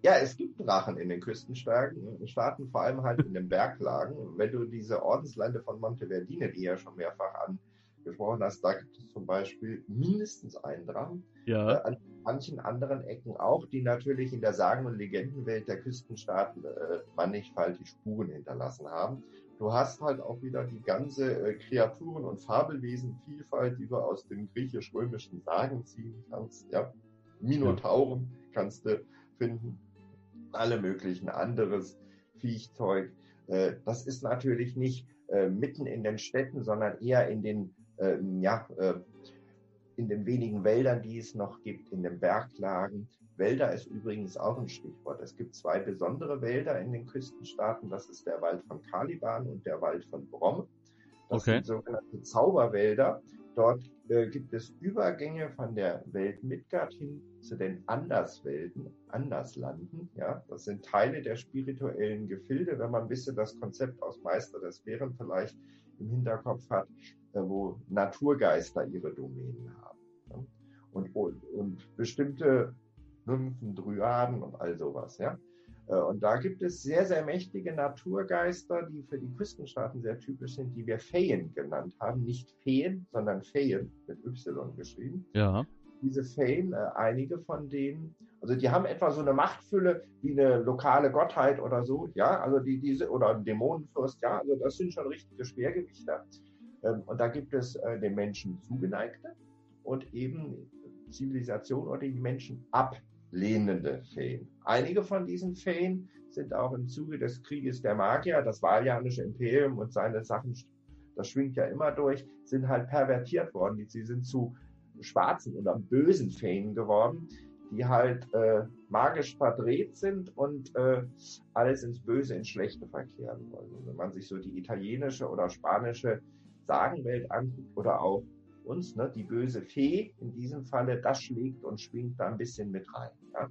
Ja, es gibt Drachen in den Küstenstaaten, Staaten, vor allem halt in den [laughs] Berglagen. Wenn du diese Ordenslande von Monteverdine, die ja schon mehrfach angesprochen hast, da gibt es zum Beispiel mindestens einen Drachen.
Ja.
Äh, an manchen anderen Ecken auch, die natürlich in der Sagen- und Legendenwelt der Küstenstaaten äh, mannigfaltige Spuren hinterlassen haben. Du hast halt auch wieder die ganze äh, Kreaturen- und Fabelwesenvielfalt, die du aus den griechisch-römischen Sagen ziehen kannst. Ja? Minotauren kannst du finden alle möglichen anderes Viechzeug. Äh, das ist natürlich nicht äh, mitten in den Städten, sondern eher in den, ähm, ja, äh, in den wenigen Wäldern, die es noch gibt, in den Berglagen. Wälder ist übrigens auch ein Stichwort. Es gibt zwei besondere Wälder in den Küstenstaaten. Das ist der Wald von Caliban und der Wald von Brom. Das okay. sind sogenannte Zauberwälder. Dort äh, gibt es Übergänge von der Welt Midgard hin zu den Anderswelten, Anderslanden. Ja, das sind Teile der spirituellen Gefilde, wenn man ein bisschen das Konzept aus Meister des Bären vielleicht im Hinterkopf hat, äh, wo Naturgeister ihre Domänen haben. Ja? Und, und, und bestimmte Nymphen, Dryaden und all sowas. Ja? Äh, und da gibt es sehr, sehr mächtige Naturgeister, die für die Küstenstaaten sehr typisch sind, die wir Feen genannt haben. Nicht Feen, sondern Feen mit Y geschrieben.
Ja.
Diese Feen, äh, einige von denen, also die haben etwa so eine Machtfülle wie eine lokale Gottheit oder so, ja, also die, diese, oder ein Dämonenfürst, ja, also das sind schon richtige Schwergewichter. Ähm, und da gibt es äh, den Menschen zugeneigte und eben Zivilisation oder die Menschen ab lehnende Feen. Einige von diesen Feen sind auch im Zuge des Krieges der Magier, das Valianische Imperium und seine Sachen, das schwingt ja immer durch, sind halt pervertiert worden. Sie sind zu schwarzen oder bösen Feen geworden, die halt äh, magisch verdreht sind und äh, alles ins Böse, ins Schlechte verkehren wollen. Und wenn man sich so die italienische oder spanische Sagenwelt anguckt oder auch uns, ne, die böse Fee in diesem Falle, das schlägt und schwingt da ein bisschen mit rein. Ja?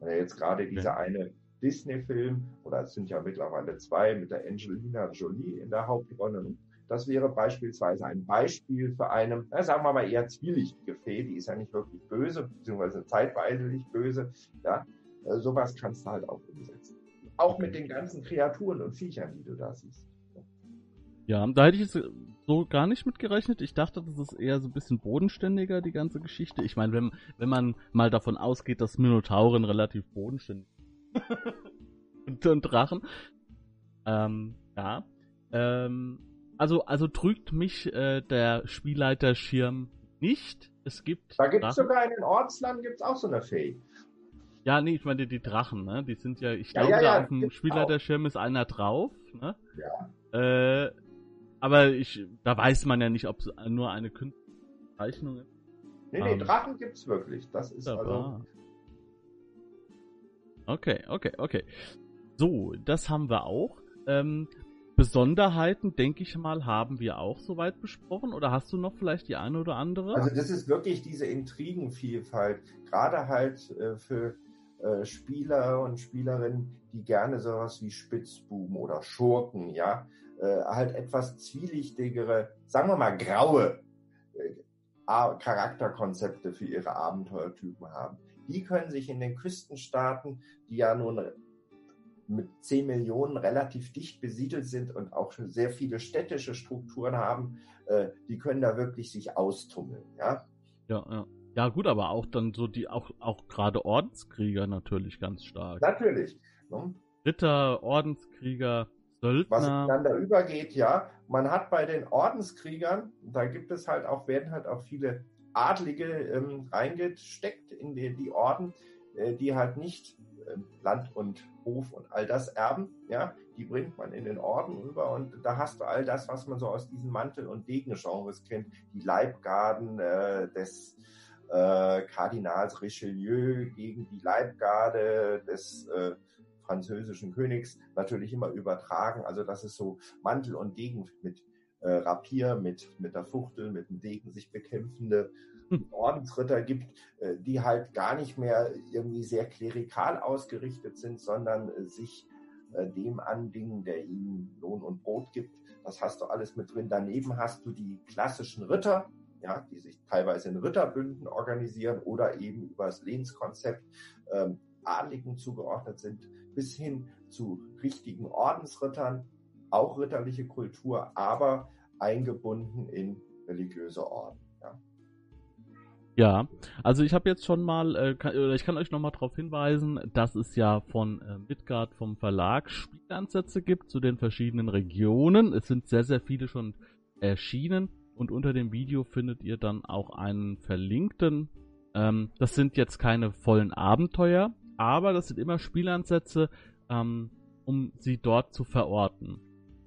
Weil jetzt gerade dieser eine Disney-Film, oder es sind ja mittlerweile zwei mit der Angelina Jolie in der Hauptrolle. Das wäre beispielsweise ein Beispiel für eine, na, sagen wir mal eher zwielichtige Fee, die ist ja nicht wirklich böse, beziehungsweise zeitweise nicht böse. Ja, äh, sowas kannst du halt auch umsetzen. Auch mit den ganzen Kreaturen und Viechern, die du da siehst.
Ja, da hätte ich jetzt so gar nicht mitgerechnet. Ich dachte, das ist eher so ein bisschen bodenständiger, die ganze Geschichte. Ich meine, wenn, wenn man mal davon ausgeht, dass Minotauren relativ bodenständig [laughs] und, und Drachen. Ähm, ja. Ähm, also, also trügt mich äh, der Spielleiterschirm nicht. Es gibt.
Da gibt es sogar in den Ortslanden gibt's auch so eine Fee.
Ja, nee, ich meine die Drachen, ne? Die sind ja, ich ja, glaube, ja, ja, da auf dem Spielleiterschirm ist einer drauf, ne? Ja. Äh, aber ich, da weiß man ja nicht, ob es nur eine Zeichnung ist.
Nee, nee, um, ähm, Drachen gibt's wirklich. Das ist also. War.
Okay, okay, okay. So, das haben wir auch. Ähm, Besonderheiten, denke ich mal, haben wir auch soweit besprochen. Oder hast du noch vielleicht die eine oder andere?
Also das ist wirklich diese Intrigenvielfalt, gerade halt äh, für äh, Spieler und Spielerinnen, die gerne sowas wie Spitzbuben oder Schurken, ja, äh, halt etwas zwielichtigere, sagen wir mal graue äh, Charakterkonzepte für ihre Abenteuertypen haben. Die können sich in den Küstenstaaten, die ja nun mit 10 Millionen relativ dicht besiedelt sind und auch sehr viele städtische Strukturen haben, äh, die können da wirklich sich austummeln, ja.
Ja, ja. Ja, gut, aber auch dann so die, auch, auch gerade Ordenskrieger natürlich ganz stark.
Natürlich. Ne?
Ritter, Ordenskrieger, Söldner.
Was ineinander übergeht, ja. Man hat bei den Ordenskriegern, da gibt es halt auch, werden halt auch viele Adlige ähm, reingesteckt in die, die Orden, äh, die halt nicht Land und Hof und all das erben, ja, die bringt man in den Orden rüber und da hast du all das, was man so aus diesen Mantel- und Degengenres kennt, die Leibgarden äh, des äh, Kardinals Richelieu gegen die Leibgarde des äh, französischen Königs natürlich immer übertragen. Also das ist so Mantel und Degen mit äh, Rapier, mit, mit der Fuchtel, mit dem Degen sich bekämpfende. Ordensritter gibt, äh, die halt gar nicht mehr irgendwie sehr klerikal ausgerichtet sind, sondern äh, sich äh, dem andingen, der ihnen Lohn und Brot gibt. Das hast du alles mit drin. Daneben hast du die klassischen Ritter, ja, die sich teilweise in Ritterbünden organisieren oder eben über das Lehnskonzept ähm, Adligen zugeordnet sind, bis hin zu richtigen Ordensrittern, auch ritterliche Kultur, aber eingebunden in religiöse Orden. Ja.
Ja, also ich habe jetzt schon mal, äh, ich kann euch noch mal darauf hinweisen, dass es ja von äh, Midgard vom Verlag Spielansätze gibt zu den verschiedenen Regionen. Es sind sehr, sehr viele schon erschienen und unter dem Video findet ihr dann auch einen verlinkten. Ähm, das sind jetzt keine vollen Abenteuer, aber das sind immer Spielansätze, ähm, um sie dort zu verorten.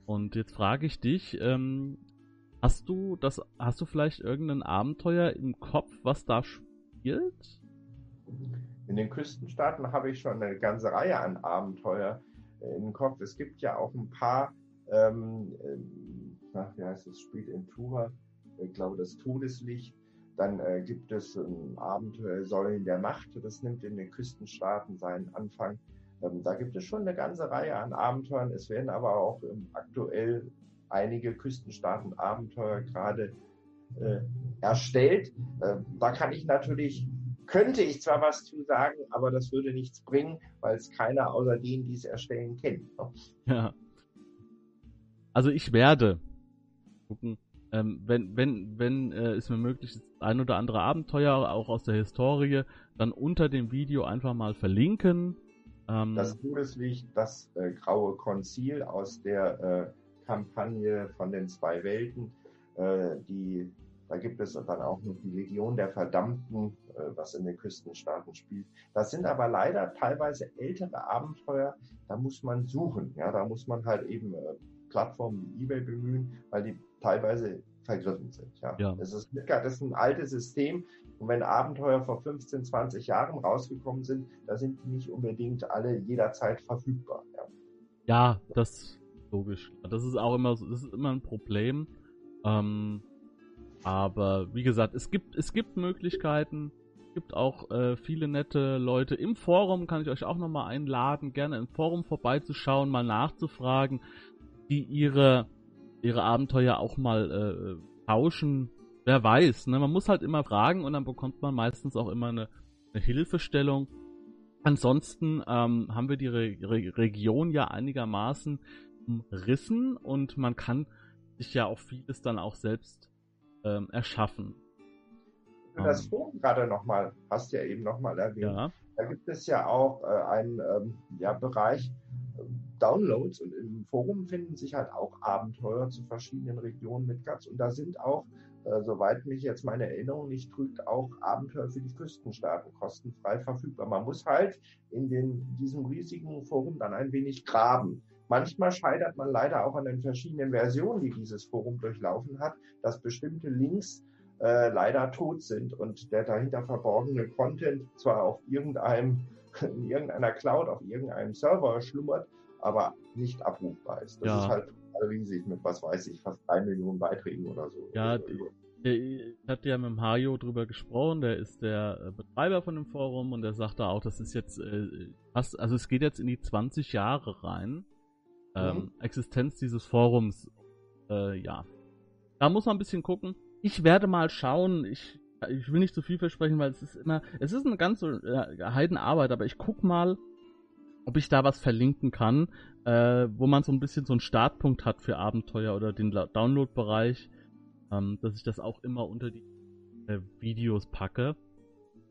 Und jetzt frage ich dich, ähm, hast du das, hast du vielleicht irgendein Abenteuer im Kopf, was da spielt?
In den Küstenstaaten habe ich schon eine ganze Reihe an Abenteuer äh, im Kopf. Es gibt ja auch ein paar ähm, na, wie heißt es, spielt in Tura, ich glaube, das Todeslicht. Dann äh, gibt es ein Abenteuer Säulen der Macht, das nimmt in den Küstenstaaten seinen Anfang. Ähm, da gibt es schon eine ganze Reihe an Abenteuern. Es werden aber auch aktuell einige Küstenstaaten-Abenteuer gerade äh, erstellt. Äh, da kann ich natürlich, könnte ich zwar was zu sagen, aber das würde nichts bringen, weil es keiner außer denen, die es erstellen, kennt. Ne?
Ja. Also ich werde gucken. Ähm, wenn wenn, wenn äh, es mir möglich ist, ein oder andere Abenteuer, auch aus der Historie, dann unter dem Video einfach mal verlinken.
Ähm, das Todeslicht, das äh, graue Konzil aus der äh, Kampagne von den zwei Welten, äh, die da gibt es dann auch noch die Legion der Verdammten, äh, was in den Küstenstaaten spielt. Das sind aber leider teilweise ältere Abenteuer. Da muss man suchen. Ja, da muss man halt eben äh, Plattformen wie eBay bemühen, weil die teilweise vergriffen sind. Ja. ja. Es ist, das ist ein altes System. Und wenn Abenteuer vor 15, 20 Jahren rausgekommen sind, da sind die nicht unbedingt alle jederzeit verfügbar. Ja,
ja das ist logisch. Das ist auch immer so, das ist immer ein Problem. Ähm, aber wie gesagt, es gibt, es gibt Möglichkeiten. Es gibt auch äh, viele nette Leute. Im Forum kann ich euch auch nochmal einladen, gerne im Forum vorbeizuschauen, mal nachzufragen, die ihre ihre Abenteuer auch mal äh, tauschen. Wer weiß, ne? Man muss halt immer fragen und dann bekommt man meistens auch immer eine, eine Hilfestellung. Ansonsten ähm, haben wir die Re Re Region ja einigermaßen umrissen und man kann sich ja auch vieles dann auch selbst ähm, erschaffen.
Das Forum gerade nochmal, hast du ja eben nochmal erwähnt. Ja. Da gibt es ja auch äh, einen ähm, ja, Bereich, Downloads und im Forum finden sich halt auch Abenteuer zu verschiedenen Regionen Midgards und da sind auch, äh, soweit mich jetzt meine Erinnerung nicht trügt, auch Abenteuer für die Küstenstaaten kostenfrei verfügbar. Man muss halt in den, diesem riesigen Forum dann ein wenig graben. Manchmal scheitert man leider auch an den verschiedenen Versionen, die dieses Forum durchlaufen hat, dass bestimmte Links äh, leider tot sind und der dahinter verborgene Content zwar auf irgendeinem [laughs] in irgendeiner Cloud, auf irgendeinem Server schlummert, aber nicht abrufbar ist. Das ja. ist halt riesig mit, was weiß ich, fast drei Millionen Beiträgen oder so.
Ja,
also,
ich hatte ja mit dem Hajo drüber gesprochen, der ist der äh, Betreiber von dem Forum und der sagte auch, das ist jetzt äh, also es geht jetzt in die 20 Jahre rein. Ähm, mhm. Existenz dieses Forums, äh, ja. Da muss man ein bisschen gucken. Ich werde mal schauen, ich, ich will nicht zu viel versprechen, weil es ist immer, es ist eine ganze äh, Heidenarbeit, aber ich guck mal, ob ich da was verlinken kann, äh, wo man so ein bisschen so einen Startpunkt hat für Abenteuer oder den Download-Bereich ähm, dass ich das auch immer unter die äh, Videos packe.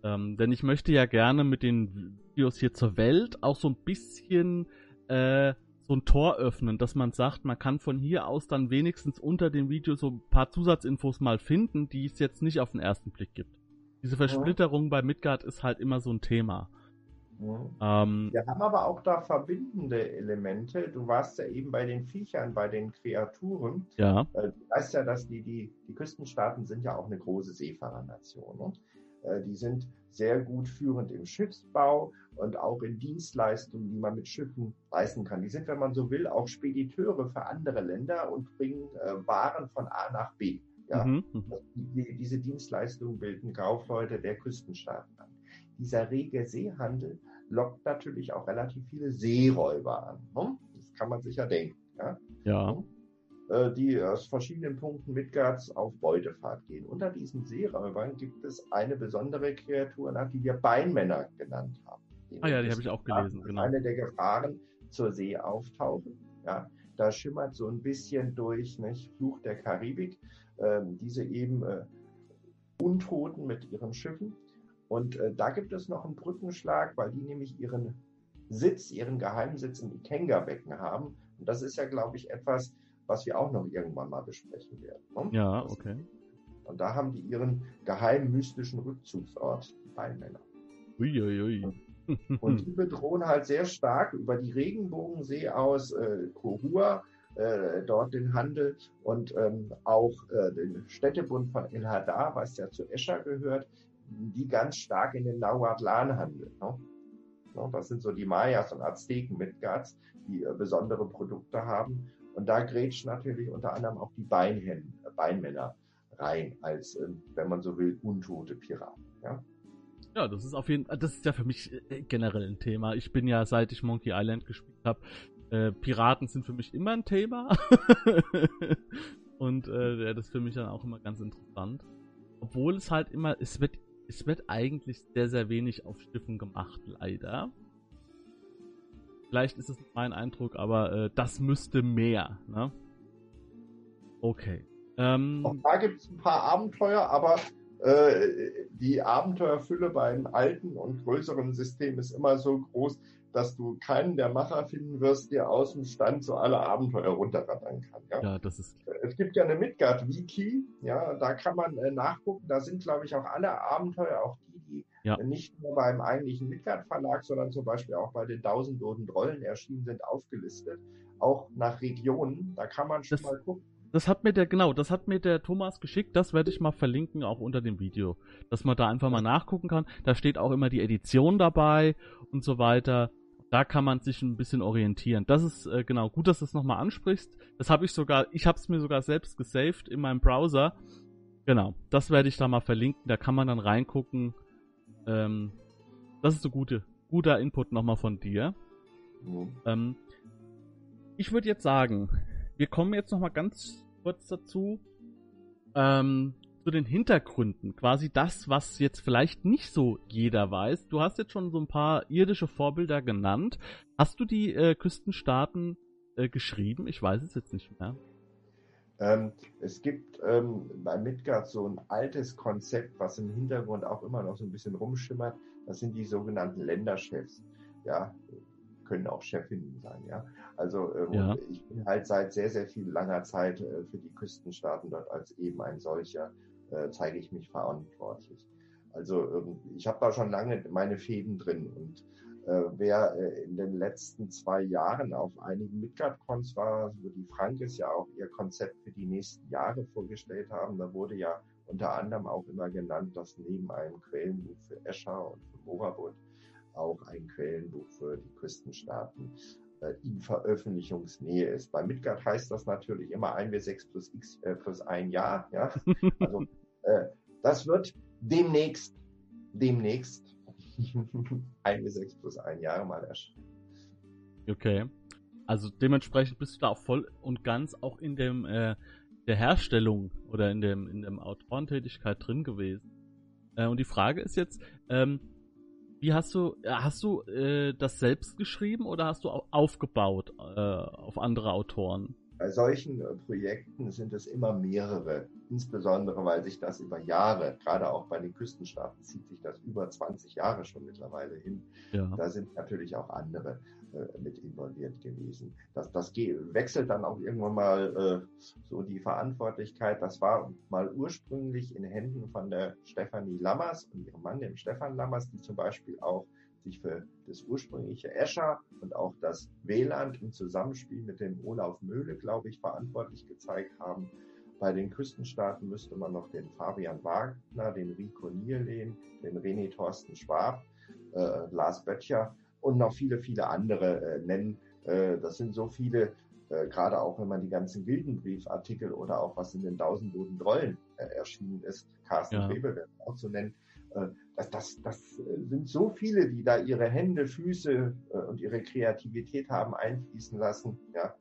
Ähm, denn ich möchte ja gerne mit den Videos hier zur Welt auch so ein bisschen äh, so ein Tor öffnen, dass man sagt, man kann von hier aus dann wenigstens unter dem Video so ein paar Zusatzinfos mal finden, die es jetzt nicht auf den ersten Blick gibt. Diese Versplitterung ja. bei Midgard ist halt immer so ein Thema.
Mhm. Ähm, Wir haben aber auch da verbindende Elemente. Du warst ja eben bei den Viechern, bei den Kreaturen.
Ja.
Äh, du weißt ja, dass die, die, die Küstenstaaten sind ja auch eine große Seefahrernation. Ne? Äh, die sind sehr gut führend im Schiffsbau und auch in Dienstleistungen, die man mit Schiffen leisten kann. Die sind, wenn man so will, auch Spediteure für andere Länder und bringen äh, Waren von A nach B. Ja? Mhm. mhm. Die, diese Dienstleistungen bilden Kaufleute der Küstenstaaten an. Dieser rege Seehandel lockt natürlich auch relativ viele Seeräuber an. Ne? Das kann man sich ja denken. Ja.
ja.
Äh, die aus verschiedenen Punkten Midgards auf Beutefahrt gehen. Unter diesen Seeräubern gibt es eine besondere Kreatur, nach die wir Beinmänner genannt haben.
ah ja, die habe ich auch gelesen.
Genau. Eine der Gefahren zur See auftauchen. Ja, da schimmert so ein bisschen durch nicht, Fluch der Karibik ähm, diese eben äh, Untoten mit ihren Schiffen und äh, da gibt es noch einen Brückenschlag, weil die nämlich ihren Sitz, ihren Geheimsitz im Ikenga-Becken haben. Und das ist ja, glaube ich, etwas, was wir auch noch irgendwann mal besprechen werden.
Ne? Ja, okay.
Und da haben die ihren geheimen mystischen Rückzugsort, die Beinmänner.
Uiuiui.
Und, und die bedrohen halt sehr stark über die Regenbogensee aus äh, Kohua, äh, dort den Handel und ähm, auch äh, den Städtebund von El Hadar, was ja zu Escher gehört, die ganz stark in den Nahuatlan handeln. Ne? Ne, das sind so die Mayas und Azteken mit Gatz, die äh, besondere Produkte haben. Und da grätschen natürlich unter anderem auch die Beinhänden, äh, Beinmänner rein, als, äh, wenn man so will, untote Piraten. Ja?
Ja, das ist auf jeden das ist ja für mich äh, generell ein Thema. Ich bin ja, seit ich Monkey Island gespielt habe, äh, Piraten sind für mich immer ein Thema. [laughs] Und äh, das ist für mich dann auch immer ganz interessant. Obwohl es halt immer, es wird es wird eigentlich sehr, sehr wenig auf Schiffen gemacht, leider. Vielleicht ist es mein Eindruck, aber äh, das müsste mehr, ne? Okay.
Ähm, Auch da gibt es ein paar Abenteuer, aber äh, die Abenteuerfülle beim alten und größeren System ist immer so groß, dass du keinen der Macher finden wirst, der aus dem Stand so alle Abenteuer runterrattern kann. Ja,
ja das ist.
Es gibt ja eine Midgard-Wiki, ja, da kann man äh, nachgucken. Da sind, glaube ich, auch alle Abenteuer, auch die, die ja. nicht nur beim eigentlichen Midgard-Verlag, sondern zum Beispiel auch bei den Tausendlosen Rollen erschienen sind, aufgelistet. Auch nach Regionen. Da kann man schon das, mal gucken.
Das hat mir der, genau, das hat mir der Thomas geschickt. Das werde ich mal verlinken, auch unter dem Video. Dass man da einfach mal nachgucken kann. Da steht auch immer die Edition dabei und so weiter da kann man sich ein bisschen orientieren. Das ist äh, genau gut, dass du es nochmal ansprichst. Das habe ich sogar, ich habe es mir sogar selbst gesaved in meinem Browser. Genau, das werde ich da mal verlinken. Da kann man dann reingucken. Ähm, das ist so gute, guter Input nochmal von dir. Mhm. Ähm, ich würde jetzt sagen, wir kommen jetzt nochmal ganz kurz dazu. Ähm, zu den Hintergründen, quasi das, was jetzt vielleicht nicht so jeder weiß. Du hast jetzt schon so ein paar irdische Vorbilder genannt. Hast du die äh, Küstenstaaten äh, geschrieben? Ich weiß es jetzt nicht mehr.
Ähm, es gibt ähm, bei Midgard so ein altes Konzept, was im Hintergrund auch immer noch so ein bisschen rumschimmert. Das sind die sogenannten Länderchefs. Ja, können auch Chefinnen sein, ja. Also ähm, ja. ich bin halt seit sehr, sehr viel langer Zeit äh, für die Küstenstaaten dort als eben ein solcher äh, zeige ich mich verantwortlich. Also ähm, ich habe da schon lange meine Fäden drin und äh, wer äh, in den letzten zwei Jahren auf einigen Midgard-Cons war, wo die Frankes ja auch ihr Konzept für die nächsten Jahre vorgestellt haben, da wurde ja unter anderem auch immer genannt, dass neben einem Quellenbuch für Escher und für Morabund auch ein Quellenbuch für die Küstenstaaten äh, in Veröffentlichungsnähe ist. Bei Midgard heißt das natürlich immer 1W6 plus X äh, plus ein Jahr. Ja? Also [laughs] äh, das wird demnächst, demnächst 1W6 plus ein Jahr mal erscheinen.
Okay. Also dementsprechend bist du da auch voll und ganz auch in dem äh, der Herstellung oder in dem in dem Autorentätigkeit drin gewesen. Äh, und die Frage ist jetzt, ähm, wie hast du, äh, hast du äh, das selbst geschrieben oder hast du aufgebaut äh, auf andere Autoren?
Bei solchen äh, Projekten sind es immer mehrere, insbesondere weil sich das über Jahre, gerade auch bei den Küstenstaaten, zieht sich das über 20 Jahre schon mittlerweile hin. Ja. Da sind natürlich auch andere äh, mit involviert gewesen. Das, das wechselt dann auch irgendwann mal äh, so die Verantwortlichkeit. Das war mal ursprünglich in Händen von der Stefanie Lammers und ihrem Mann, dem Stefan Lammers, die zum Beispiel auch sich für das ursprüngliche Escher und auch das WLAN im Zusammenspiel mit dem Olaf Möhle, glaube ich, verantwortlich gezeigt haben. Bei den Küstenstaaten müsste man noch den Fabian Wagner, den Rico Nierlehn, den René Thorsten Schwab, äh, Lars Böttcher und noch viele, viele andere äh, nennen. Äh, das sind so viele, äh, gerade auch wenn man die ganzen Gildenbriefartikel oder auch was in den Tausendboden Drollen äh, erschienen ist, Carsten ja. Rebel wäre auch zu nennen, äh, das, das, das sind so viele, die da ihre Hände, Füße und ihre Kreativität haben einfließen lassen. Ja,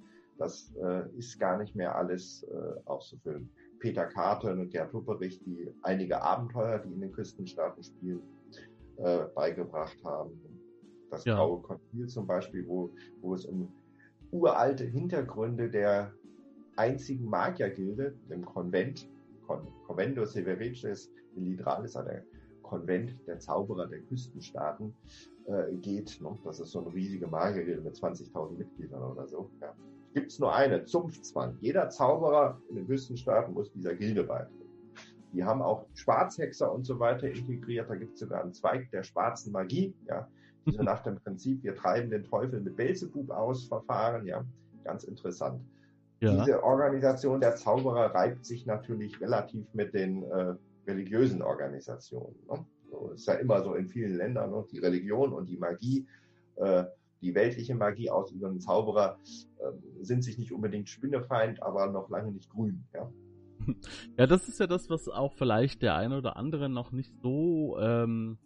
das äh, ist gar nicht mehr alles äh, auszufüllen. Peter Carter und Gerd Hupperich, die einige Abenteuer, die in den Küstenstaaten spielen, äh, beigebracht haben. Das ja. Graue Konzil zum Beispiel, wo, wo es um uralte Hintergründe der einzigen Magiergilde, dem Konvent, Con, Convento Severices Lidralis, der Konvent der Zauberer der Küstenstaaten äh, geht. Ne? Das ist so eine riesige Magiergilde mit 20.000 Mitgliedern oder so. Ja. Gibt es nur eine, Zunftzwang. Jeder Zauberer in den Küstenstaaten muss dieser Gilde beitreten. Die haben auch Schwarzhexer und so weiter integriert. Da gibt es sogar einen Zweig der schwarzen Magie. Ja. Die so [laughs] nach dem Prinzip, wir treiben den Teufel mit Belzebub aus, Verfahren. Ja. Ganz interessant. Ja. Diese Organisation der Zauberer reibt sich natürlich relativ mit den äh, religiösen Organisationen. Ne? So ist ja immer so in vielen Ländern, ne? die Religion und die Magie, äh, die weltliche Magie ausübenden Zauberer äh, sind sich nicht unbedingt Spinnefeind, aber noch lange nicht grün. Ja? [laughs]
ja, das ist ja das, was auch vielleicht der eine oder andere noch nicht so ähm,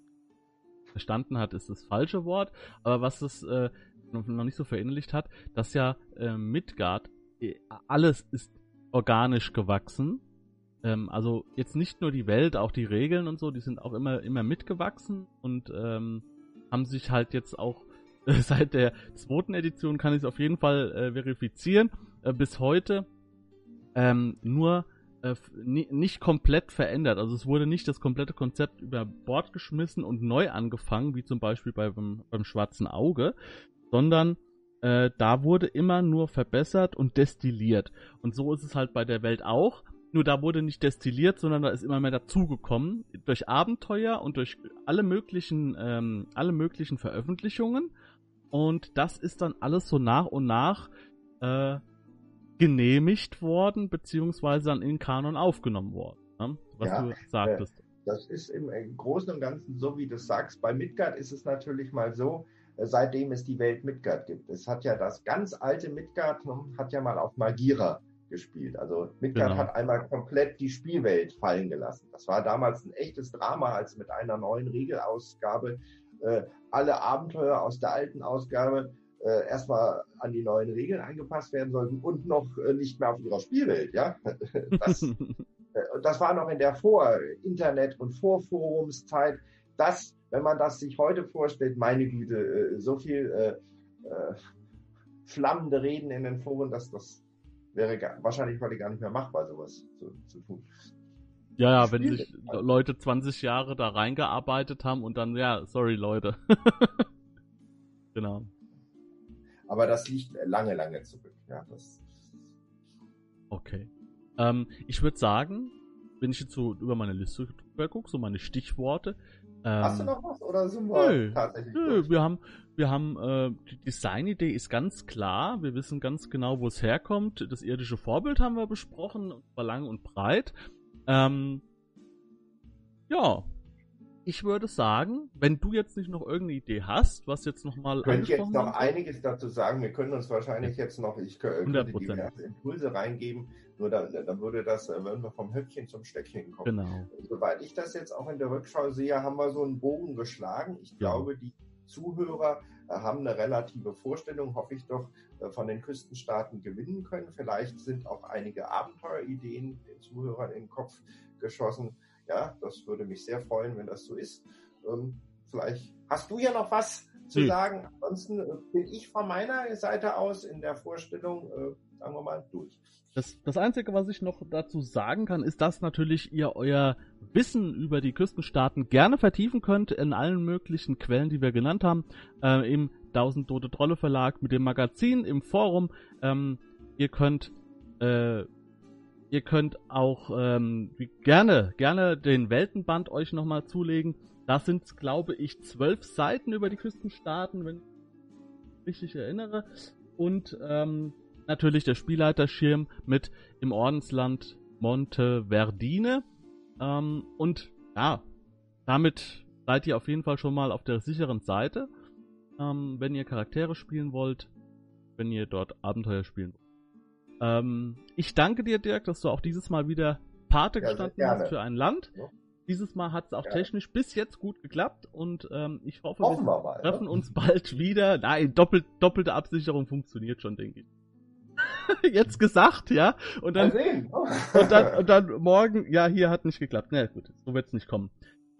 verstanden hat, ist das falsche Wort, aber was es äh, noch, nicht so verinnerlicht hat, dass ja äh, Midgard alles ist organisch gewachsen ähm, also jetzt nicht nur die Welt, auch die Regeln und so, die sind auch immer, immer mitgewachsen und ähm, haben sich halt jetzt auch [laughs] seit der zweiten Edition kann ich es auf jeden Fall äh, verifizieren, äh, bis heute ähm, nur äh, nicht komplett verändert. Also es wurde nicht das komplette Konzept über Bord geschmissen und neu angefangen, wie zum Beispiel beim, beim Schwarzen Auge, sondern äh, da wurde immer nur verbessert und destilliert. Und so ist es halt bei der Welt auch. Nur da wurde nicht destilliert, sondern da ist immer mehr dazugekommen. Durch Abenteuer und durch alle möglichen, ähm, alle möglichen Veröffentlichungen. Und das ist dann alles so nach und nach äh, genehmigt worden, beziehungsweise dann in den Kanon aufgenommen worden. Ne? Was ja, du sagtest. Äh,
das ist im, Großen und Ganzen so, wie du sagst. Bei Midgard ist es natürlich mal so, äh, seitdem es die Welt Midgard gibt. Es hat ja das ganz alte Midgard, ne, hat ja mal auf Magira gespielt. Also Midgard genau. hat einmal komplett die Spielwelt fallen gelassen. Das war damals ein echtes Drama, als mit einer neuen Regelausgabe äh, alle Abenteuer aus der alten Ausgabe äh, erstmal an die neuen Regeln angepasst werden sollten und noch äh, nicht mehr auf ihrer Spielwelt. Ja, [laughs] das, äh, das war noch in der Vor-Internet- und Vorforumszeit. Das, wenn man das sich heute vorstellt, meine Güte, äh, so viel äh, flammende Reden in den Foren, dass das wäre gar, wahrscheinlich heute gar nicht mehr machbar, sowas zu, zu tun.
Ja, ja, wenn sich Leute 20 Jahre da reingearbeitet haben und dann, ja, sorry Leute. [laughs] genau.
Aber das liegt lange, lange zurück. Ja, das...
Okay. Ähm, ich würde sagen, wenn ich jetzt so über meine Liste drüber gucke, so meine Stichworte,
ähm, Hast du noch was oder sind wir nö, tatsächlich? Nö,
wir haben, wir haben, äh, die Designidee ist ganz klar. Wir wissen ganz genau, wo es herkommt. Das irdische Vorbild haben wir besprochen, war lang und breit. Ähm, ja, ich würde sagen, wenn du jetzt nicht noch irgendeine Idee hast, was jetzt nochmal.
Ich könnte jetzt noch einiges dazu sagen. Wir können uns wahrscheinlich jetzt noch, ich könnte diverse Impulse reingeben, nur dann, dann würde das, äh, wenn wir vom Höppchen zum Stöckchen kommen. Genau. Soweit ich das jetzt auch in der Rückschau sehe, haben wir so einen Bogen geschlagen. Ich ja. glaube, die Zuhörer äh, haben eine relative Vorstellung, hoffe ich doch, äh, von den Küstenstaaten gewinnen können. Vielleicht sind auch einige Abenteuerideen den Zuhörern in den Kopf geschossen. Ja, das würde mich sehr freuen, wenn das so ist. Ähm, vielleicht hast du ja noch was zu hm. sagen. Ansonsten äh, bin ich von meiner Seite aus in der Vorstellung, sagen wir mal, durch.
Das, das Einzige, was ich noch dazu sagen kann, ist, dass natürlich ihr euer Wissen über die Küstenstaaten gerne vertiefen könnt in allen möglichen Quellen, die wir genannt haben. Äh, Im 1000 Tote Trolle Verlag, mit dem Magazin, im Forum. Ähm, ihr könnt äh, ihr könnt auch ähm, gerne, gerne den Weltenband euch nochmal zulegen. Da sind glaube ich, zwölf Seiten über die Küstenstaaten, wenn ich mich richtig erinnere. Und ähm, natürlich der Spielleiterschirm mit im Ordensland Monteverdine. Ähm, und ja, damit seid ihr auf jeden Fall schon mal auf der sicheren Seite, ähm, wenn ihr Charaktere spielen wollt, wenn ihr dort Abenteuer spielen wollt. Ähm, ich danke dir, Dirk, dass du auch dieses Mal wieder Pate ja, gestanden hast für ein Land. Ja. Dieses Mal hat es auch ja. technisch bis jetzt gut geklappt und ähm, ich hoffe,
wir, wir mal,
treffen ne? uns [laughs] bald wieder. Nein, doppelt, doppelte Absicherung funktioniert schon, denke ich. [laughs] jetzt gesagt, ja. Und dann, und dann, und dann morgen, ja, hier hat nicht geklappt. Na gut, so wird es nicht kommen.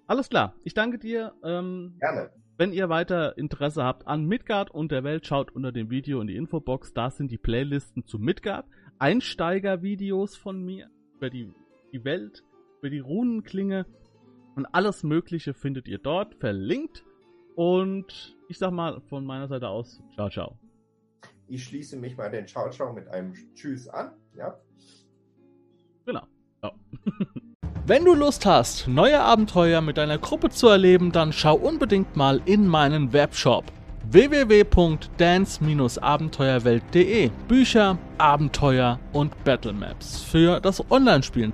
Alles klar, ich danke dir. Ähm,
Gerne.
Wenn ihr weiter Interesse habt an Midgard und der Welt, schaut unter dem Video in die Infobox. Da sind die Playlisten zu Midgard. Einsteigervideos von mir über die, die Welt, über die Runenklinge und alles Mögliche findet ihr dort verlinkt. Und ich sag mal von meiner Seite aus, ciao, ciao.
Ich schließe mich mal den Ciao Ciao mit einem Tschüss an. Ja.
Genau. Ja. [laughs] Wenn du Lust hast, neue Abenteuer mit deiner Gruppe zu erleben, dann schau unbedingt mal in meinen Webshop www.dance-abenteuerwelt.de Bücher, Abenteuer und Battlemaps für das Online-Spielen.